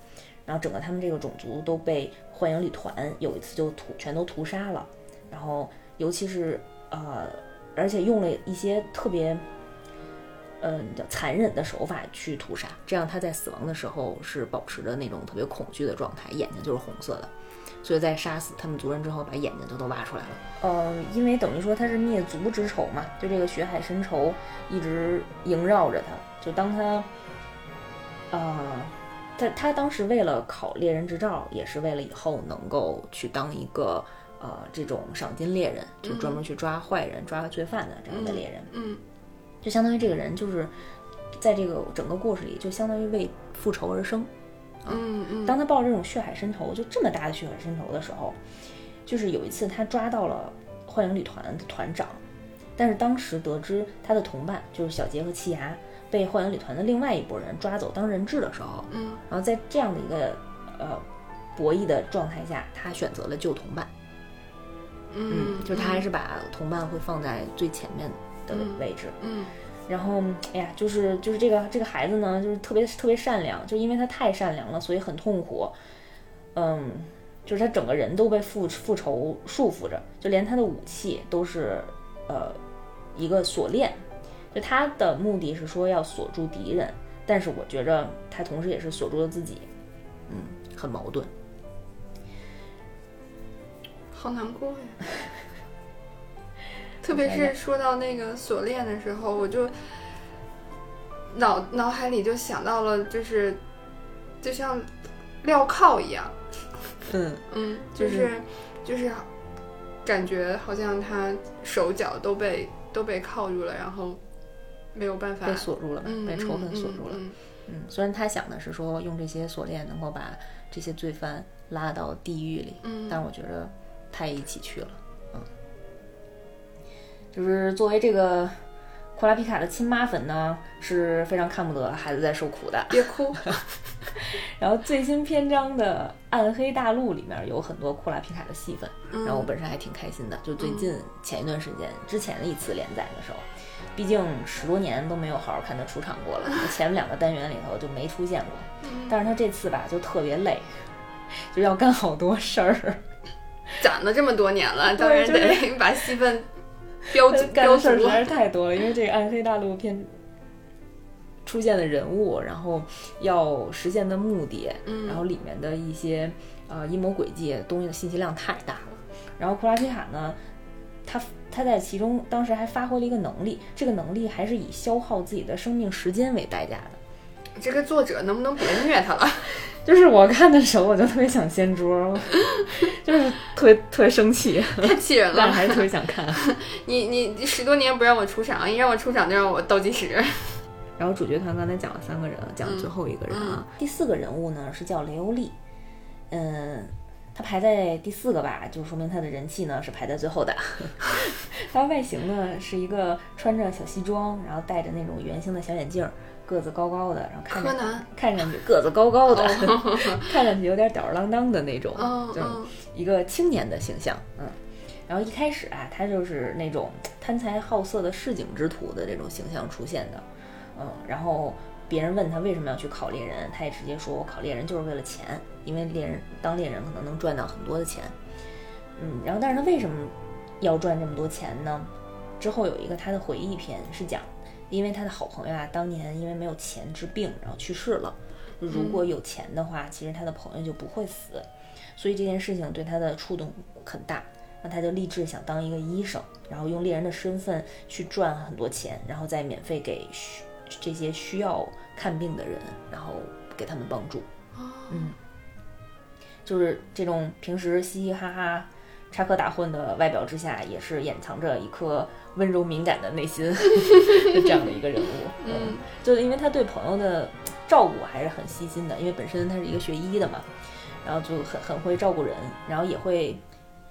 Speaker 1: 然后整个他们这个种族都被幻影旅团有一次就屠全都屠杀了，然后尤其是呃，而且用了一些特别。嗯，叫残忍的手法去屠杀，这样他在死亡的时候是保持着那种特别恐惧的状态，眼睛就是红色的，所以在杀死他们族人之后，把眼睛就都挖出来了。呃，因为等于说他是灭族之仇嘛，就这个血海深仇一直萦绕着他。就当他，呃，他他当时为了考猎人执照，也是为了以后能够去当一个呃这种赏金猎人，就专门去抓坏人、抓罪犯的这样的猎人。
Speaker 2: 嗯
Speaker 1: 就相当于这个人就是在这个整个故事里，就相当于为复仇而生。
Speaker 2: 嗯嗯，
Speaker 1: 当他抱着这种血海深仇，就这么大的血海深仇的时候，就是有一次他抓到了幻影旅团的团长，但是当时得知他的同伴就是小杰和奇牙被幻影旅团的另外一拨人抓走当人质的时候，
Speaker 2: 嗯
Speaker 1: 然后在这样的一个呃博弈的状态下，他选择了救同伴。
Speaker 2: 嗯，
Speaker 1: 就是他还是把同伴会放在最前面的
Speaker 2: 嗯
Speaker 1: 位置。
Speaker 2: 嗯
Speaker 1: 然后，哎呀，就是就是这个这个孩子呢，就是特别特别善良，就因为他太善良了，所以很痛苦。嗯，就是他整个人都被复复仇束缚着，就连他的武器都是呃一个锁链。就他的目的是说要锁住敌人，但是我觉着他同时也是锁住了自己。嗯，很矛盾。
Speaker 2: 好难过呀。特别是说到那个锁链的时候，我就脑脑海里就想到了，就是就像镣铐一样，
Speaker 1: 嗯，
Speaker 2: 嗯，就是就是感觉好像他手脚都被都被铐住了，然后没有办法
Speaker 1: 被锁住了，
Speaker 2: 嗯
Speaker 1: 被仇恨
Speaker 2: 嗯
Speaker 1: 锁住了。
Speaker 2: 嗯
Speaker 1: 嗯，虽然他想的是说用这些锁链能够把这些罪犯拉到地狱里，
Speaker 2: 嗯
Speaker 1: 但是我觉得他也一起去了。嗯，就是作为这个库拉皮卡的亲妈粉呢，是非常看不得孩子在受苦的。
Speaker 2: 别哭，
Speaker 1: 然后最新篇章的《暗黑大陆》里面有很多库拉皮卡的戏份，
Speaker 2: 嗯
Speaker 1: 然后我本身还挺开心的。就最近前一段时间之前的一次连载的时候，毕竟十多年都没有好好看他出场过了，前面两个单元里头就没出现过。
Speaker 2: 嗯
Speaker 1: 但是他这次吧就特别累，就要干好多事儿，
Speaker 2: 攒了这么多年了，当然得把戏份标
Speaker 1: 干
Speaker 2: 标足
Speaker 1: 的事儿实。在是 太多了。因为这个《暗黑大陆》片出现的人物，然后要实现的目的，
Speaker 2: 嗯
Speaker 1: 然后里面的一些呃阴谋诡计东西的信息量太大了。然后库拉皮卡呢，他他在其中当时还发挥了一个能力，这个能力还是以消耗自己的生命时间为代价的。
Speaker 2: 这个作者能不能别虐他了？
Speaker 1: 就是我看的时候，我就特别想掀桌，就是特别特别生气，
Speaker 2: 太气人了。
Speaker 1: 但还是特别想看。
Speaker 2: 你你十多年不让我出场，一让我出场就让我倒计时。
Speaker 1: 然后主角团刚才讲了三个人，讲最后一个人啊，第四个人物呢是叫雷欧利，嗯，他排在第四个吧，就说明他的人气呢是排在最后的。他外形呢是一个穿着小西装，然后戴着那种圆形的小眼镜。个子高高的，然后看着看上去个子高高的，看上去有点吊儿郎当的那种，就一个青年的形象。嗯，然后一开始啊，他就是那种贪财好色的市井之徒的这种形象出现的。嗯，然后别人问他为什么要去考猎人，他也直接说：“我考猎人就是为了钱，因为猎人当猎人可能能赚到很多的钱。”嗯，然后但是他为什么要赚这么多钱呢？之后有一个他的回忆篇是讲。因为他的好朋友啊，当年因为没有钱治病，然后去世了。如果有钱的话，其实他的朋友就不会死。所以这件事情对他的触动很大，那他就立志想当一个医生，然后用猎人的身份去赚很多钱，然后再免费给需这些需要看病的人，然后给他们帮助。嗯，就是这种平时嘻嘻哈哈、插科打诨的外表之下，也是掩藏着一颗。温柔敏感的内心的这样的一个人物，嗯，就是因为他对朋友的照顾还是很细心的，因为本身他是一个学医的嘛，然后就很很会照顾人，然后也会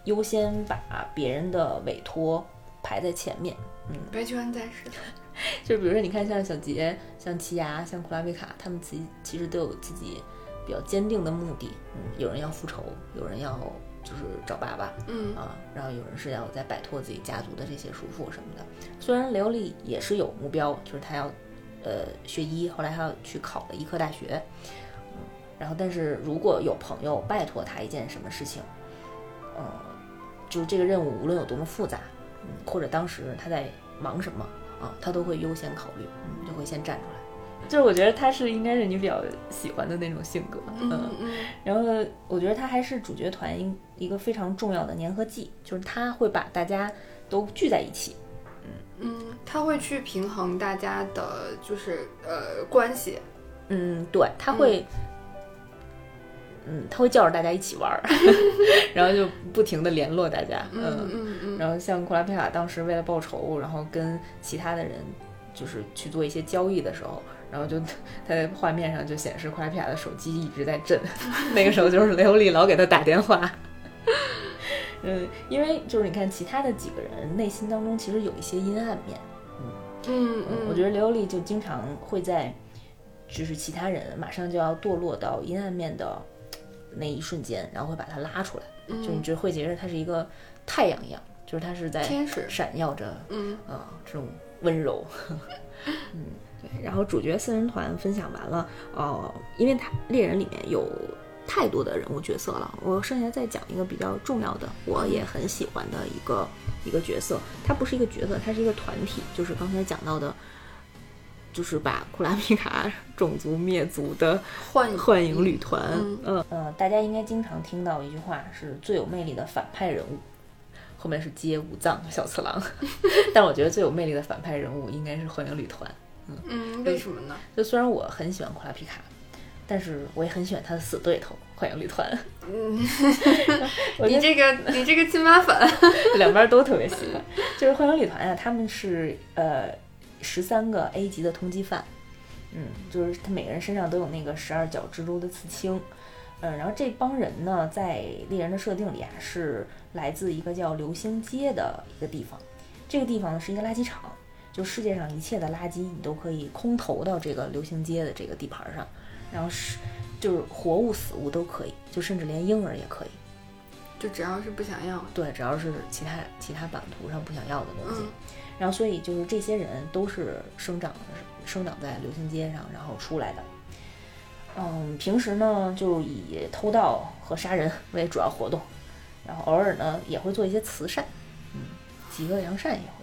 Speaker 1: 优先把别人的委托排在前面，嗯，
Speaker 2: 白居安在世，
Speaker 1: 就比如说你看像小杰、像奇牙、像库拉维卡，他们其其实都有自己比较坚定的目的，嗯，有人要复仇，有人要。就是找爸爸，
Speaker 2: 嗯
Speaker 1: 啊，然后有人是要在摆脱自己家族的这些束缚什么的。虽然刘丽也是有目标，就是她要，呃，学医，后来她要去考了医科大学，嗯，然后但是如果有朋友拜托她一件什么事情，嗯，就是这个任务无论有多么复杂，嗯，或者当时她在忙什么啊，他都会优先考虑，嗯，就会先站出来。就是我觉得他是应该是你比较喜欢的那种性格，
Speaker 2: 嗯
Speaker 1: 嗯，然后我觉得他还是主角团一一个非常重要的粘合剂，就是他会把大家都聚在一起，
Speaker 2: 嗯嗯，他会去平衡大家的，就是呃关系，
Speaker 1: 嗯，对，他会，嗯，他会叫着大家一起玩儿，然后就不停的联络大家，
Speaker 2: 嗯嗯嗯，
Speaker 1: 然后像库拉佩卡当时为了报仇，然后跟其他的人就是去做一些交易的时候。然后就他在画面上就显示库拉皮亚的手机一直在震，那个时候就是雷欧利老给他打电话。嗯，因为就是你看其他的几个人内心当中其实有一些阴暗面，
Speaker 2: 嗯嗯
Speaker 1: 嗯，我觉得雷欧利就经常会在就是其他人马上就要堕落到阴暗面的那一瞬间，然后会把他拉出来，就你就会觉得他是一个太阳一样，就是他是在
Speaker 2: 天使
Speaker 1: 闪耀着，
Speaker 2: 嗯
Speaker 1: 啊这种温柔，嗯。对，然后主角四人团分享完了，呃，因为他猎人里面有太多的人物角色了，我剩下再讲一个比较重要的，我也很喜欢的一个一个角色，他不是一个角色，他是一个团体，就是刚才讲到的，就是把库拉米卡 种族灭族的
Speaker 2: 幻
Speaker 1: 幻影旅团，
Speaker 2: 嗯
Speaker 1: 呃，大家应该经常听到一句话，是最有魅力的反派人物，后面是接五藏小次郎，但我觉得最有魅力的反派人物应该是幻影旅团。
Speaker 2: 嗯，为什么呢？
Speaker 1: 就虽然我很喜欢库拉皮卡，但是我也很喜欢他的死对头幻影旅团。
Speaker 2: 嗯，你这个你这个亲妈粉，
Speaker 1: 两边都特别喜欢。就是幻影旅团啊，他们是呃十三个 A 级的通缉犯，嗯，就是他每个人身上都有那个十二角蜘蛛的刺青，嗯，然后这帮人呢，在猎人的设定里啊，是来自一个叫流星街的一个地方，这个地方呢是一个垃圾场。就世界上一切的垃圾，你都可以空投到这个流行街的这个地盘上，然后是就是活物死物都可以，就甚至连婴儿也可以，
Speaker 2: 就只要是不想要，
Speaker 1: 对，只要是其他其他版图上不想要的东西，然后所以就是这些人都是生长生长在流行街上，然后出来的，嗯，平时呢就以偷盗和杀人为主要活动，然后偶尔呢也会做一些慈善，嗯，极恶扬善也会。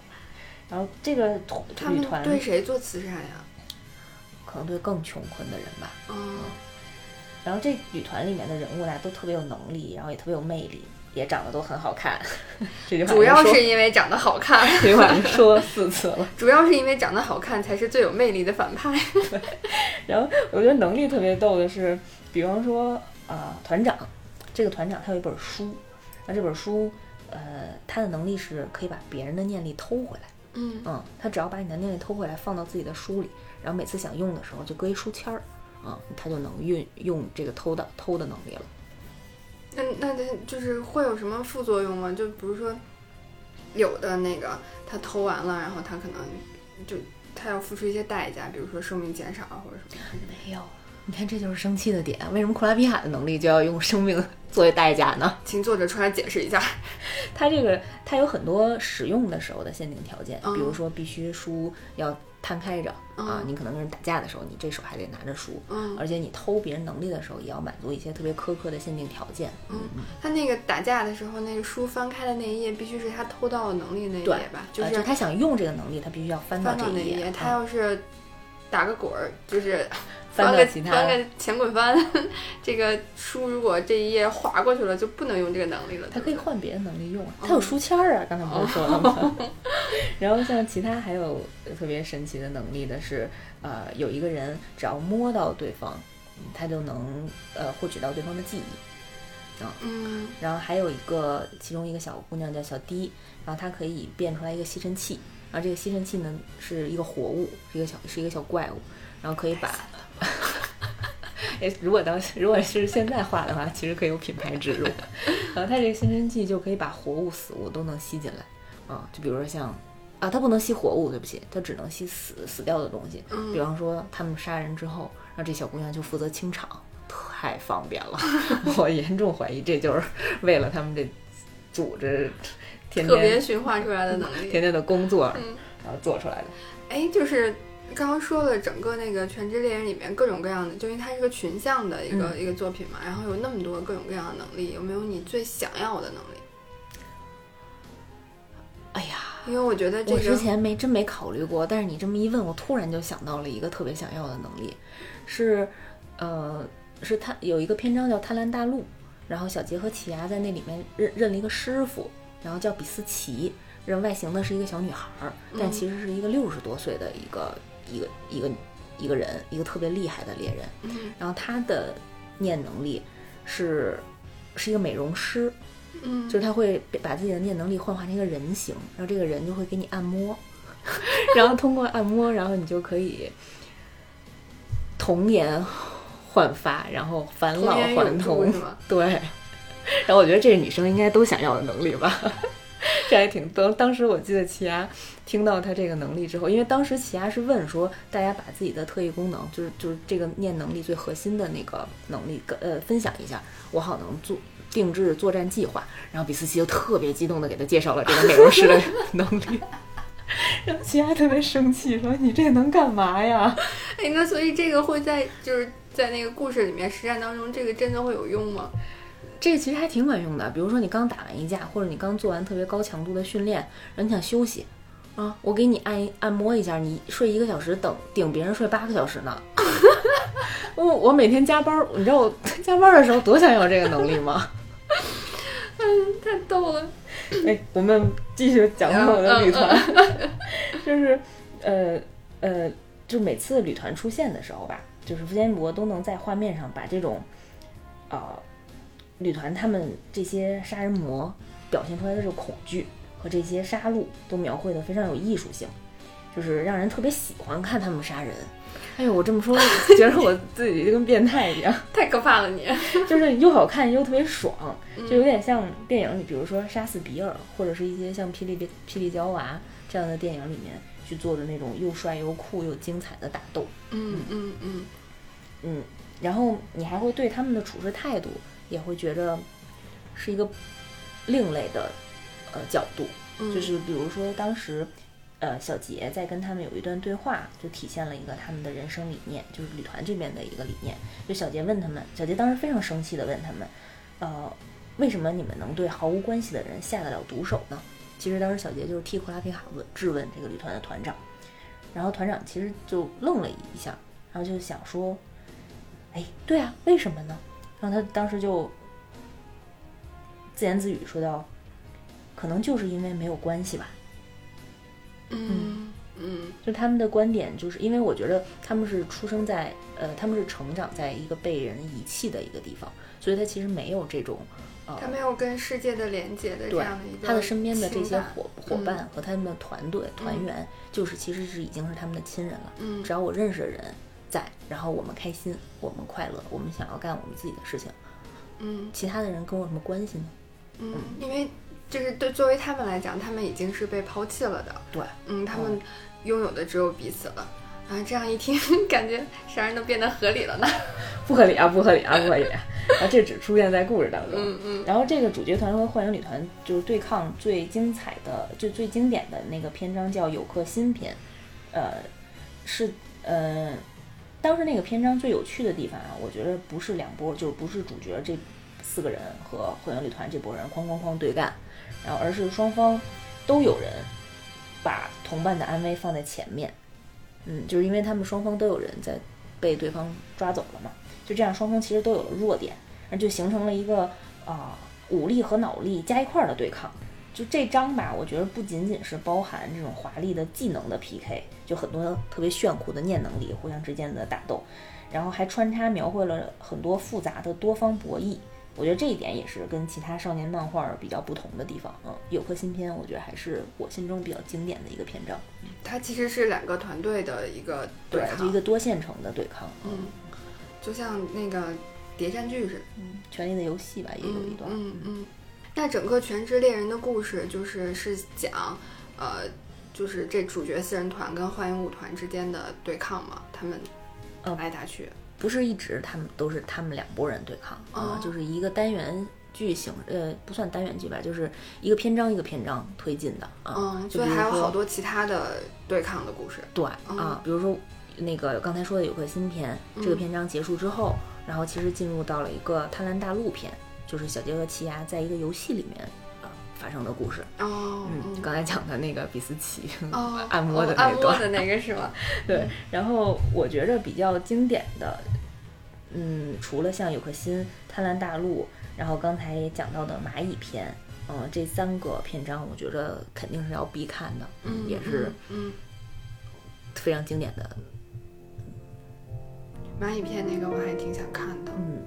Speaker 1: 然后这个旅团
Speaker 2: 对谁做慈善呀？
Speaker 1: 可能对更穷困的人吧。
Speaker 2: 嗯。
Speaker 1: 然后这女团里面的人物呢，都特别有能力，然后也特别有魅力，也长得都很好看。这句话
Speaker 2: 主要是因为长得好看，
Speaker 1: 这句话说四次了。
Speaker 2: 主要是因为长得好看才是最有魅力的反派。
Speaker 1: 然后我觉得能力特别逗的是，比方说啊、团长，这个团长他有一本书，那这本书，呃，他的能力是可以把别人的念力偷回来。
Speaker 2: 嗯
Speaker 1: 嗯，他只要把你的念力偷回来，放到自己的书里，然后每次想用的时候就搁一书签儿，啊、他就能运用这个偷的偷的能力了。
Speaker 2: 那那他就是会有什么副作用吗？就比如说，有的那个他偷完了，然后他可能就他要付出一些代价，比如说寿命减少啊或者什么。
Speaker 1: 没有，你看这就是生气的点。为什么库拉皮卡的能力就要用生命 作为代价呢？
Speaker 2: 请作者出来解释一下。
Speaker 1: 他这个他有很多使用的时候的限定条件，
Speaker 2: 嗯
Speaker 1: 比如说必须书要摊开着、啊
Speaker 2: 嗯，
Speaker 1: 你可能跟人打架的时候，你这手还得拿着书，
Speaker 2: 嗯
Speaker 1: 而且你偷别人能力的时候，也要满足一些特别苛刻的限定条件。
Speaker 2: 嗯，他那个打架的时候，那个书翻开的那一页必须是他偷到的能力那一页吧？就
Speaker 1: 呃
Speaker 2: 是
Speaker 1: 就他想用这个能力，他必须要翻到。这一页。
Speaker 2: 他
Speaker 1: 嗯
Speaker 2: 要是打个滚儿，就是
Speaker 1: 翻
Speaker 2: 翻个
Speaker 1: 到其他
Speaker 2: 翻个前滚翻，这个书如果这一页划过去了，就不能用这个能力了。
Speaker 1: 它可以换别的能力用啊，
Speaker 2: 哦
Speaker 1: 他有书签儿啊，刚才不是说了吗？然后像其他还有特别神奇的能力的是，呃，有一个人只要摸到对方，嗯他就能呃获取到对方的记忆。
Speaker 2: 嗯
Speaker 1: 然后还有一个，其中一个小姑娘叫小迪，然后她可以变出来一个吸尘器，然后这个吸尘器呢是一个活物，是一个小是一个小怪物，然后可以把。哎，如果当如果是现在画的话，其实可以有品牌植入。然后它这个吸尘器就可以把活物、死物都能吸进来，啊，就比如说像啊，它不能吸活物，对不起，它只能吸死死掉的东西。
Speaker 2: 嗯
Speaker 1: 比方说他们杀人之后，然后这小姑娘就负责清场，太方便了。我严重怀疑这就是为了他们这组织天
Speaker 2: 特别
Speaker 1: 天
Speaker 2: 驯化出来的能力。
Speaker 1: 天天的工作，
Speaker 2: 嗯
Speaker 1: 然后做出来的。
Speaker 2: 哎，就是刚刚说了，整个那个《全职猎人》里面各种各样的，就因为它是个群像的一个、
Speaker 1: 嗯
Speaker 2: 一个作品嘛，然后有那么多各种各样的能力，有没有你最想要的能力？
Speaker 1: 哎呀，
Speaker 2: 因为我觉得这
Speaker 1: 我之，前没真没考虑过，但是你这么一问，我突然就想到了一个特别想要的能力，是，呃，是他有一个篇章叫《贪婪大陆》，然后小杰和奇牙在那里面认认了一个师傅，然后叫比斯奇，人外形呢是一个小女孩儿，但
Speaker 2: 嗯
Speaker 1: 其实是一个六十多岁的一个一个一个一个人，一个特别厉害的猎人。
Speaker 2: 嗯
Speaker 1: 然后他的念能力是是一个美容师，
Speaker 2: 嗯，
Speaker 1: 就是他会把自己的念能力幻化成一个人形，然后这个人就会给你按摩，然后通过按摩，然后你就可以童颜焕发，然后返老还童。对，然后我觉得这是女生应该都想要的能力吧。这还挺当当时我记得奇亚听到他这个能力之后，因为当时奇亚是问说，大家把自己的特异功能，就是就是这个念能力最核心的那个能力，跟呃分享一下，我好能做定制作战计划。然后比斯奇就特别激动的给他介绍了这个美容师的能力，然后奇亚特别生气说：“你这能干嘛呀
Speaker 2: 哎，那所以这个会在就是在那个故事里面实战当中，这个真的会有用吗？？”
Speaker 1: 这个其实还挺管用的，比如说你刚打完一架，或者你刚做完特别高强度的训练，然后你想休息。啊，我给你按一按摩一下，你睡一个小时，等顶别人睡八个小时呢。我 我每天加班儿，你知道我加班儿的时候多想有这个能力吗？
Speaker 2: 嗯太逗了。
Speaker 1: 哎，我们继续讲回我的旅团，就是呃呃，就每次旅团出现的时候吧，就是福建博都能在画面上把这种呃旅团他们这些杀人魔表现出来的这个恐惧和这些杀戮都描绘的非常有艺术性，就是让人特别喜欢看他们杀人。哎呦，我这么说，觉得我自己就跟变态一样。
Speaker 2: 太可怕了你！
Speaker 1: 就是又好看又特别爽，
Speaker 2: 嗯
Speaker 1: 就有点像电影里，比如说《杀死比尔》，或者是一些像《霹雳霹雳娇娃》这样的电影里面去做的那种又帅又酷又精彩的打斗。
Speaker 2: 嗯嗯嗯
Speaker 1: 嗯，然后你还会对他们的处事态度也会觉得是一个另类的呃角度，
Speaker 2: 嗯，
Speaker 1: 就是比如说当时。呃，小杰在跟他们有一段对话，就体现了一个他们的人生理念，就是旅团这边的一个理念。就小杰问他们，小杰当时非常生气的问他们，呃，为什么你们能对毫无关系的人下得了毒手呢？其实当时小杰就是替库拉皮卡问质问这个旅团的团长，然后团长其实就愣了一下，然后就想说，哎，对啊，为什么呢？然后他当时就自言自语说道：“可能就是因为没有关系吧。”
Speaker 2: 嗯嗯
Speaker 1: 就他们的观点，就是因为我觉得他们是出生在呃，他们是成长在一个被人遗弃的一个地方，所以他其实没有这种呃，
Speaker 2: 他没有跟世界的连接的这
Speaker 1: 对
Speaker 2: 样的一个
Speaker 1: 他的身边的这些伙伙伴和他们的团队团
Speaker 2: 嗯
Speaker 1: 员，就是其实是已经是他们的亲人了。
Speaker 2: 嗯
Speaker 1: 只要我认识的人在，然后我们开心，我们快乐，我们想要干我们自己的事情，
Speaker 2: 嗯
Speaker 1: 其他的人跟我有什么关系呢？
Speaker 2: 嗯，因为就是对作为他们来讲，他们已经是被抛弃了的，
Speaker 1: 对，
Speaker 2: 嗯，他们拥有的只有彼此了。啊，这样一听，感觉啥人都变得合理了呢。
Speaker 1: 不合理啊，不合理啊，不合理啊！啊，这只出现在故事当中。
Speaker 2: 嗯嗯
Speaker 1: 然后这个主角团和幻影旅团就是对抗最精彩的、就最经典的那个篇章叫有客新篇，呃，是呃，当时那个篇章最有趣的地方啊，我觉得不是两波，就是不是主角这四个人和幻影旅团这波人哐哐哐对干，然后而是双方都有人把同伴的安危放在前面，嗯，就是因为他们双方都有人在被对方抓走了嘛，就这样双方其实都有了弱点，然后就形成了一个啊、武力和脑力加一块儿的对抗。就这章吧，我觉得不仅仅是包含这种华丽的技能的 PK，就很多特别炫酷的念能力互相之间的打斗，然后还穿插描绘了很多复杂的多方博弈。我觉得这一点也是跟其他少年漫画比较不同的地方。嗯，有颗新篇，我觉得还是我心中比较经典的一个篇章。
Speaker 2: 它其实是两个团队的一个
Speaker 1: 对，
Speaker 2: 抗，
Speaker 1: 就一个多线程的对抗。
Speaker 2: 嗯，就像那个谍战剧似的。
Speaker 1: 嗯，权力的游戏吧，也有一段。
Speaker 2: 嗯嗯嗯。那整个《全职猎人》的故事就是是讲，呃，就是这主角四人团跟幻影舞团之间的对抗嘛，他们
Speaker 1: 呃
Speaker 2: 挨打去。
Speaker 1: 不是一直他们都是他们两拨人对抗啊、
Speaker 2: 哦
Speaker 1: 就是一个单元剧形，呃，不算单元剧吧，就是一个篇章一个篇章推进的啊。
Speaker 2: 嗯，所以还有好多其他的对抗的故事。
Speaker 1: 对
Speaker 2: 嗯
Speaker 1: 啊，比如说那个刚才说的有个新篇，这个
Speaker 2: 嗯
Speaker 1: 篇章结束之后，然后其实进入到了一个贪婪大陆篇，就是小杰和奇亚在一个游戏里面啊发生的故事。
Speaker 2: 哦，
Speaker 1: 嗯，刚才讲的那个比斯奇、
Speaker 2: 哦，
Speaker 1: 按摩的
Speaker 2: 哦
Speaker 1: 那段，
Speaker 2: 按摩的那个是吗？
Speaker 1: 对，然后我觉着比较经典的，嗯，除了像有颗心、贪婪大陆，然后刚才也讲到的蚂蚁篇，嗯、这三个篇章，我觉着肯定是要必看的，
Speaker 2: 嗯，
Speaker 1: 也是
Speaker 2: 嗯，
Speaker 1: 非常经典的，
Speaker 2: 嗯蚂蚁片那个我还挺想看的。
Speaker 1: 嗯。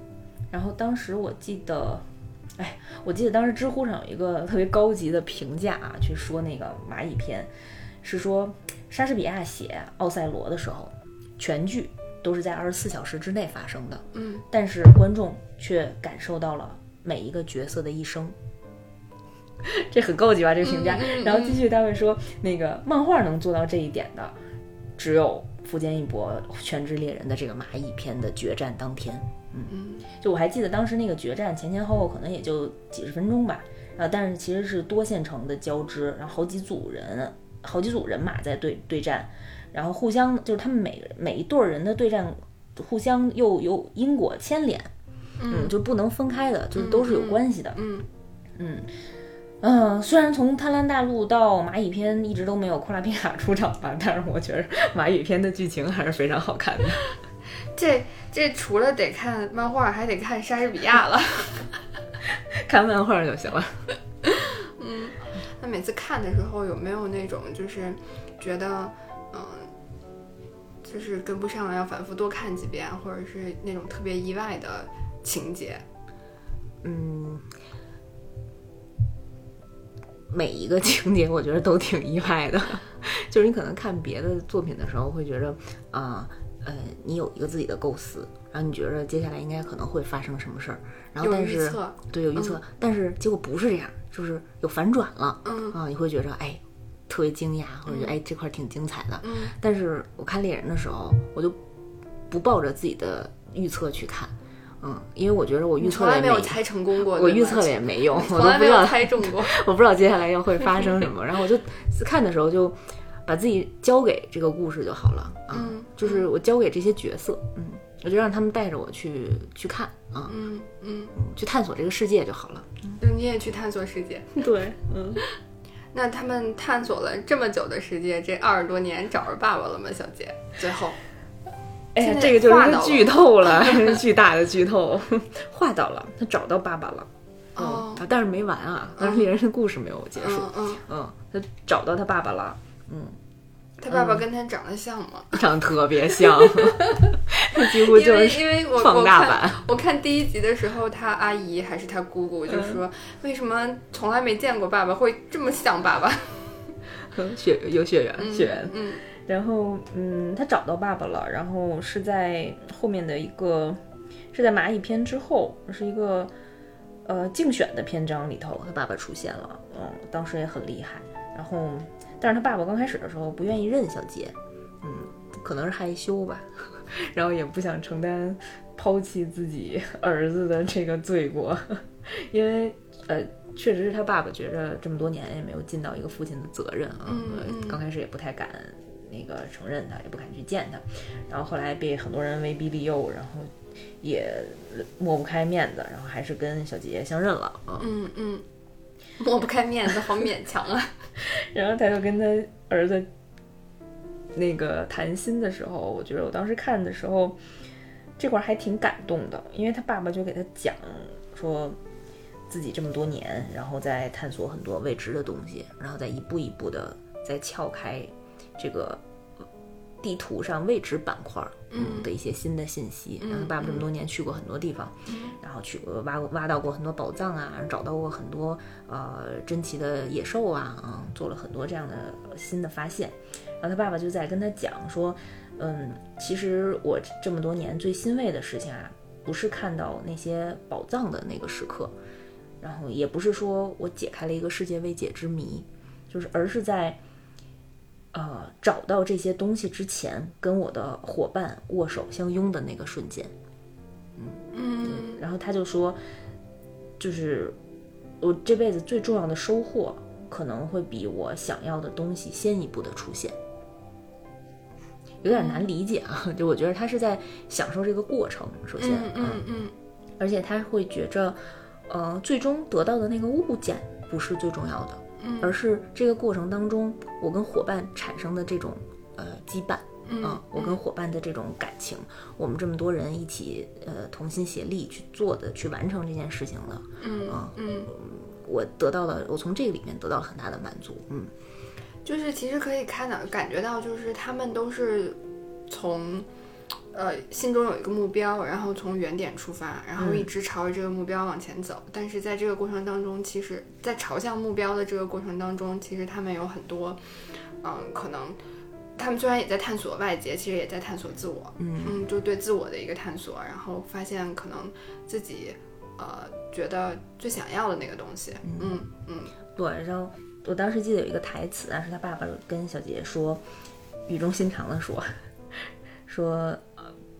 Speaker 1: 然后当时我记得，哎，我记得当时知乎上有一个特别高级的评价啊，去说那个蚂蚁篇，是说莎士比亚写《奥赛罗》的时候，全剧都是在二十四小时之内发生的。
Speaker 2: 嗯
Speaker 1: 但是观众却感受到了每一个角色的一生。这很高级吧？这个评价。
Speaker 2: 嗯嗯嗯
Speaker 1: 然后继续他会说，那个漫画能做到这一点的，只有富坚义博《全职猎人》的这个蚂蚁篇的决战当天。
Speaker 2: 嗯。
Speaker 1: 就我还记得当时那个决战前前后后可能也就几十分钟吧，啊，但是其实是多线程的交织，然后好几组人，好几组人马在对对战，然后互相就是他们每每一对儿人的对战，互相又有因果牵连，嗯，就不能分开的，就是都是有关系的，
Speaker 2: 嗯
Speaker 1: 嗯。嗯，虽然从贪婪大陆到蚂蚁篇一直都没有库拉皮卡出场吧，但是我觉得蚂蚁篇的剧情还是非常好看的。
Speaker 2: 这这除了得看漫画，还得看莎士比亚了。
Speaker 1: 看漫画就行了。
Speaker 2: 嗯那每次看的时候，有没有那种就是觉得，嗯、就是跟不上了，要反复多看几遍，或者是那种特别意外的情节？
Speaker 1: 嗯，每一个情节我觉得都挺意外的，就是你可能看别的作品的时候会觉得啊。呃，你有一个自己的构思，然后你觉着接下来应该可能会发生什么事儿，然后但是对有预测，但是结果不是这样，就是有反转了，
Speaker 2: 嗯
Speaker 1: 啊，你会觉着哎特别惊讶，或者觉得哎这块儿挺精彩的，
Speaker 2: 嗯
Speaker 1: 但是我看猎人的时候，我就不抱着自己的预测去看，嗯，因为我觉得我预测
Speaker 2: 从来
Speaker 1: 了也没
Speaker 2: 没有猜成功过，
Speaker 1: 我预测了也没用，我
Speaker 2: 从来没有
Speaker 1: 都不知道
Speaker 2: 猜中过。
Speaker 1: 我不知道接下来要会发生什么，然后我就看的时候就把自己交给这个故事就好了啊，
Speaker 2: 嗯
Speaker 1: 就是我交给这些角色，嗯，我就让他们带着我去去看啊，
Speaker 2: 嗯嗯，
Speaker 1: 去探索这个世界就好了。
Speaker 2: 嗯你也去探索世界。
Speaker 1: 对，嗯，
Speaker 2: 那他们探索了这么久的世界，这二十多年找着爸爸了吗？小杰，最后，
Speaker 1: 哎呀
Speaker 2: 现，在
Speaker 1: 这个就是剧透了，巨大的剧透，画到了，他找到爸爸了。
Speaker 2: 哦
Speaker 1: 但是没完啊，但是猎人的故事没有结束。
Speaker 2: 嗯嗯，
Speaker 1: 嗯，他找到他爸爸了，
Speaker 2: 他爸爸跟他长得像吗？
Speaker 1: 长得特别像，几乎就是
Speaker 2: 为因为我
Speaker 1: 放大版。
Speaker 2: 我看第一集的时候，他阿姨还是他姑姑就说，为什么从来没见过爸爸会这么像爸爸？
Speaker 1: 血有血缘，
Speaker 2: 嗯
Speaker 1: 血缘。
Speaker 2: 嗯
Speaker 1: 然后，嗯，他找到爸爸了，然后是在后面的一个，是在蚂蚁篇之后，是一个呃竞选的篇章里头，他爸爸出现了，嗯，当时也很厉害。然后，但是他爸爸刚开始的时候不愿意认小杰，嗯，可能是害羞吧，然后也不想承担抛弃自己儿子的这个罪过，因为呃。确实是他爸爸觉着这么多年也没有尽到一个父亲的责任啊，刚开始也不太敢那个承认他，也不敢去见他，然后后来被很多人威逼利诱，然后也抹不开面子，然后还是跟小杰相认了啊。
Speaker 2: 嗯嗯，抹不开面子，好勉强啊。
Speaker 1: 然后他就跟他儿子那个谈心的时候，我觉得我当时看的时候，这块还挺感动的，因为他爸爸就给他讲说。自己这么多年，然后在探索很多未知的东西，然后再一步一步的在撬开这个地图上未知板块儿
Speaker 2: 嗯
Speaker 1: 的一些新的信息。
Speaker 2: 嗯
Speaker 1: 然后爸爸这么多年去过很多地方，然后去过挖过挖到过很多宝藏啊，找到过很多呃珍奇的野兽啊，啊，做了很多这样的新的发现。然后他爸爸就在跟他讲说，嗯，其实我这么多年最欣慰的事情啊，不是看到那些宝藏的那个时刻，然后也不是说我解开了一个世界未解之谜，就是而是在。呃，找到这些东西之前，跟我的伙伴握手相拥的那个瞬间，
Speaker 2: 嗯
Speaker 1: 然后他就说，就是我这辈子最重要的收获，可能会比我想要的东西先一步的出现，有点难理解啊。就我觉得他是在享受这个过程，首先，
Speaker 2: 嗯嗯嗯。
Speaker 1: 而且他会觉着，呃，最终得到的那个物件不是最重要的，
Speaker 2: 嗯
Speaker 1: 而是这个过程当中我跟伙伴产生的这种呃羁绊。
Speaker 2: 嗯
Speaker 1: 啊，我跟伙伴的这种感情，我们这么多人一起呃同心协力去做的，去完成这件事情的，
Speaker 2: 嗯
Speaker 1: 啊
Speaker 2: 嗯，
Speaker 1: 我得到了，我从这个里面得到了很大的满足，嗯
Speaker 2: 就是其实可以看到感觉到，就是他们都是从。呃，心中有一个目标，然后从原点出发，然后
Speaker 1: 嗯
Speaker 2: 一直朝着这个目标往前走。但是在这个过程当中，其实，在朝向目标的这个过程当中，其实他们有很多，嗯，可能他们虽然也在探索外界，其实也在探索自我。
Speaker 1: 嗯
Speaker 2: 嗯，就对自我的一个探索，然后发现可能自己呃觉得最想要的那个东西。嗯嗯
Speaker 1: 对。然后我当时记得有一个台词啊，是他爸爸跟小杰说，语重心长的说，说呃，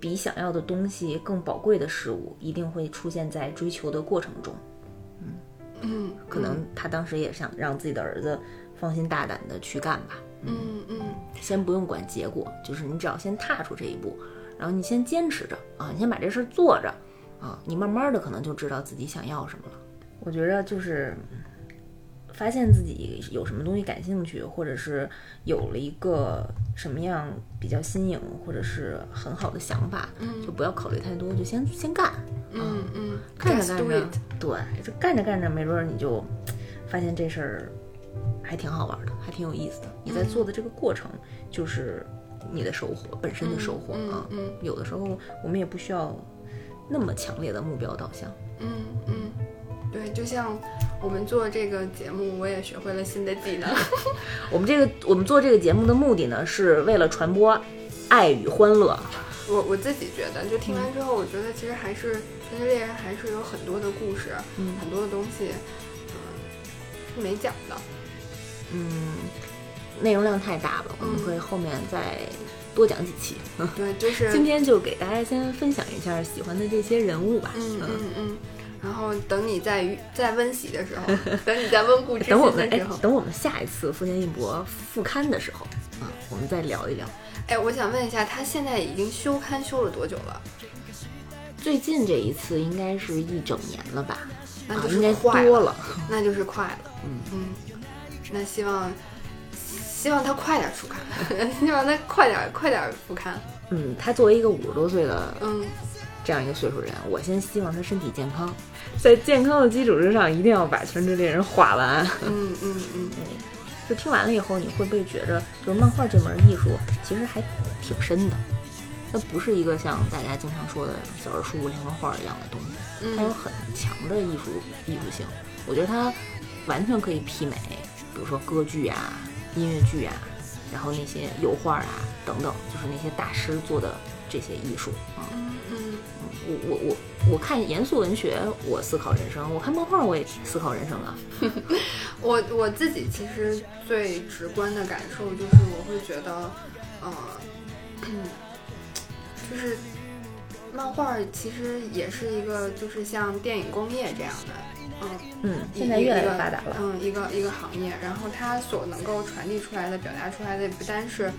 Speaker 1: 比想要的东西更宝贵的事物，一定会出现在追求的过程中。
Speaker 2: 嗯，
Speaker 1: 可能他当时也想让自己的儿子放心大胆的去干吧。
Speaker 2: 嗯嗯
Speaker 1: 先不用管结果，就是你只要先踏出这一步，然后你先坚持着啊，你先把这事儿做着啊，你慢慢的可能就知道自己想要什么了。我觉着就是嗯发现自己有什么东西感兴趣，或者是有了一个什么样比较新颖或者是很好的想法，
Speaker 2: 嗯
Speaker 1: 就不要考虑太多，就先先干，
Speaker 2: 嗯嗯，
Speaker 1: 干着干着对，就干着干着，没准儿你就发现这事儿还挺好玩的，还挺有意思的。你在做的这个过程，就是你的收获本身的收获
Speaker 2: 嗯
Speaker 1: 啊。
Speaker 2: 嗯
Speaker 1: 有的时候我们也不需要那么强烈的目标导向。
Speaker 2: 嗯嗯，对，就像我们做这个节目，我也学会了新的技能。
Speaker 1: 我们这个我们做这个节目的目的呢，是为了传播爱与欢乐。
Speaker 2: 我我自己觉得，就听完之后，我觉得其实还是《全职猎人》还是有很多的故事，
Speaker 1: 嗯
Speaker 2: 很多的东西，嗯，是没讲的。
Speaker 1: 嗯，内容量太大了，我们
Speaker 2: 嗯
Speaker 1: 会后面再多讲几期。
Speaker 2: 对，就是
Speaker 1: 今天就给大家先分享一下喜欢的这些人物吧。
Speaker 2: 嗯嗯嗯。然后等你在于在温习的时候，等你在温故知
Speaker 1: 等我们哎
Speaker 2: 新的时候，，
Speaker 1: 等我们下一次富坚义博复刊的时候啊，我们再聊一聊。
Speaker 2: 哎，我想问一下，他现在已经休刊休了多久了？
Speaker 1: 最近这一次应该是一整年了吧？
Speaker 2: 那就是
Speaker 1: 啊应该
Speaker 2: 快了。那就是快了。
Speaker 1: 嗯
Speaker 2: 嗯，那希望希望他快点出刊，希望他快点 快点复刊。
Speaker 1: 嗯，他作为一个五十多岁的
Speaker 2: 嗯
Speaker 1: 这样一个岁数人，我先希望他身体健康，在健康的基础之上，一定要把《全职猎人》画完。
Speaker 2: 嗯嗯嗯嗯，
Speaker 1: 就听完了以后，你会不会觉着，就是漫画这门艺术其实还挺深的？它不是一个像大家经常说的小人书、连环画一样的东西，它有很强的艺术艺术性。我觉得它完全可以媲美，比如说歌剧啊、音乐剧啊，然后那些油画啊等等，就是那些大师做的这些艺术啊。
Speaker 2: 嗯嗯，
Speaker 1: 我我我我看严肃文学，我思考人生；我看漫画，我也思考人生啊。
Speaker 2: 我我自己其实最直观的感受就是，我会觉得，呃，就是漫画其实也是一个，就是像电影工业这样的，嗯
Speaker 1: 嗯，现在越来越发达了。
Speaker 2: 嗯，一个一个行业，然后它所能够传递出来的、表达出来的，不单是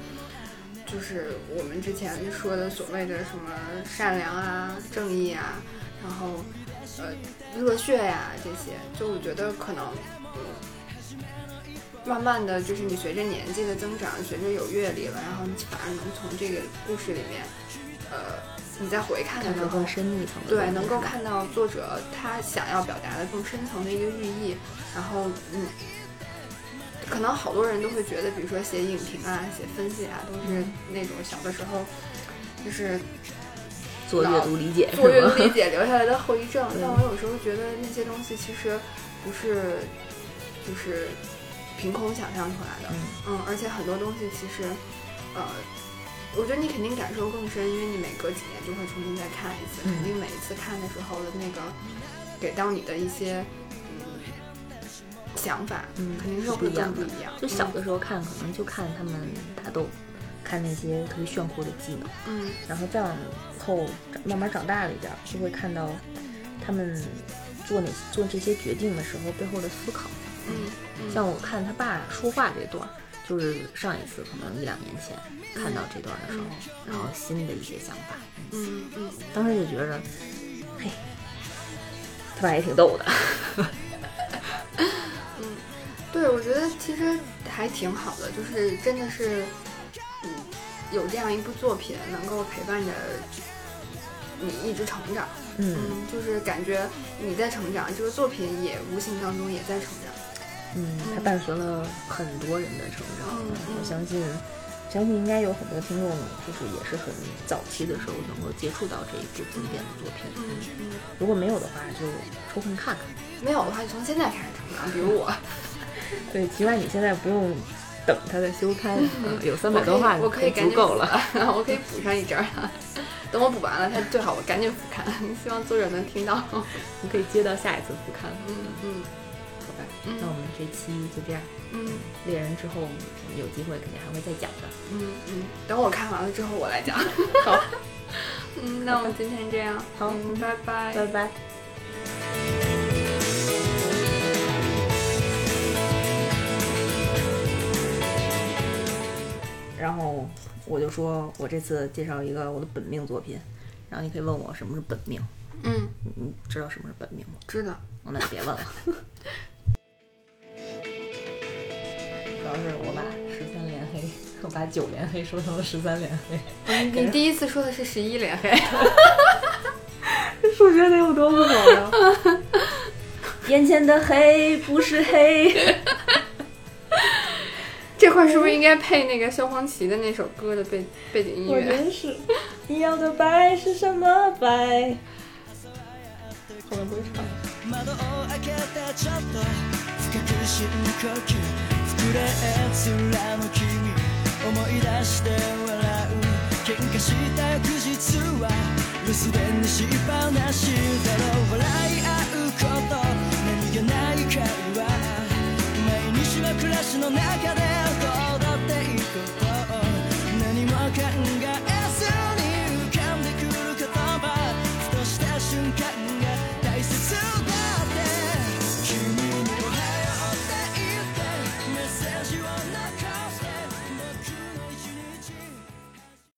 Speaker 2: 就是我们之前说的所谓的什么善良啊、正义啊，然后呃热血呀、这些，就我觉得可能。嗯慢慢的就是你随着年纪的增长，随着有阅历了，然后你反而能从这个故事里面，呃，你再回看的时候
Speaker 1: 更，深一层
Speaker 2: 对，能够看到作者他想要表达的更深层的一个寓意，然后嗯，可能好多人都会觉得，比如说写影评啊、写分析啊，都是那种小的时候就是
Speaker 1: 做阅读理解，
Speaker 2: 做阅读理解留下来的后遗症。但我有时候觉得那些东西其实不是就是凭空想象出来的，
Speaker 1: 嗯。
Speaker 2: 嗯，而且很多东西其实，呃，我觉得你肯定感受更深，因为你每隔几年就会重新再看一次，
Speaker 1: 嗯。
Speaker 2: 肯定每一次看的时候的那个给到你的一些嗯想法，
Speaker 1: 嗯
Speaker 2: 肯定是
Speaker 1: 不一样的。
Speaker 2: 更不一样。
Speaker 1: 就小的时候看，可能就看他们打斗，看那些特别炫酷的技能，
Speaker 2: 嗯，
Speaker 1: 然后再往后长慢慢长大了一点儿，就会看到他们做那做这些决定的时候背后的思考。
Speaker 2: 嗯嗯。
Speaker 1: 像我看他爸说话这段儿，就是上一次可能一两年前看到这段儿的时候，然后新的一些想法，
Speaker 2: 嗯。嗯
Speaker 1: 当时就觉着，嘿，他爸也挺逗的。
Speaker 2: 嗯，对，我觉得其实还挺好的，就是真的是，嗯，有这样一部作品能够陪伴着你一直成长，
Speaker 1: 嗯
Speaker 2: 嗯，就是感觉你在成长，这个作品也无形当中也在成长，
Speaker 1: 嗯，它伴随了很多人的成长。我相信，相信应该有很多听众，就是也是很早期的时候能够接触到这一部经典的作品。
Speaker 2: 嗯嗯，
Speaker 1: 如果没有的话，就抽空看看。
Speaker 2: 没有的话就从现在开始成长，比如我，
Speaker 1: 对，起码你现在不用等它的修刊，嗯 有三百多话就
Speaker 2: 我可以
Speaker 1: 足够了。
Speaker 2: 我可以补上一阵儿，等我补完了，它最好我赶紧复看，希望作者能听到，
Speaker 1: 你可以接到下一次复刊。
Speaker 2: 嗯嗯
Speaker 1: 好吧，
Speaker 2: 嗯
Speaker 1: 那我们这期就这样。
Speaker 2: 嗯。
Speaker 1: 猎人之后，有机会肯定还会再讲的。
Speaker 2: 嗯嗯，等我看完了之后我来讲。
Speaker 1: 好，
Speaker 2: 嗯，那我们今天这样，
Speaker 1: 好
Speaker 2: 嗯，拜拜。
Speaker 1: 拜拜。然后我就说，我这次介绍一个我的本命作品，然后你可以问我什么是本命，
Speaker 2: 嗯，
Speaker 1: 你你知道什么是本命吗？
Speaker 2: 知道。
Speaker 1: 哦那你别问了。主要是我把十三连黑，我把九连黑说成了十三连黑，
Speaker 2: 你第一次说的是十一连黑，
Speaker 1: 数学得有多不好呀？眼前的黑不是黑。
Speaker 2: 这块是不是应该配那个萧煌奇的那首歌的背背景音乐？
Speaker 1: 我真是，你要的白是什么白？
Speaker 3: getting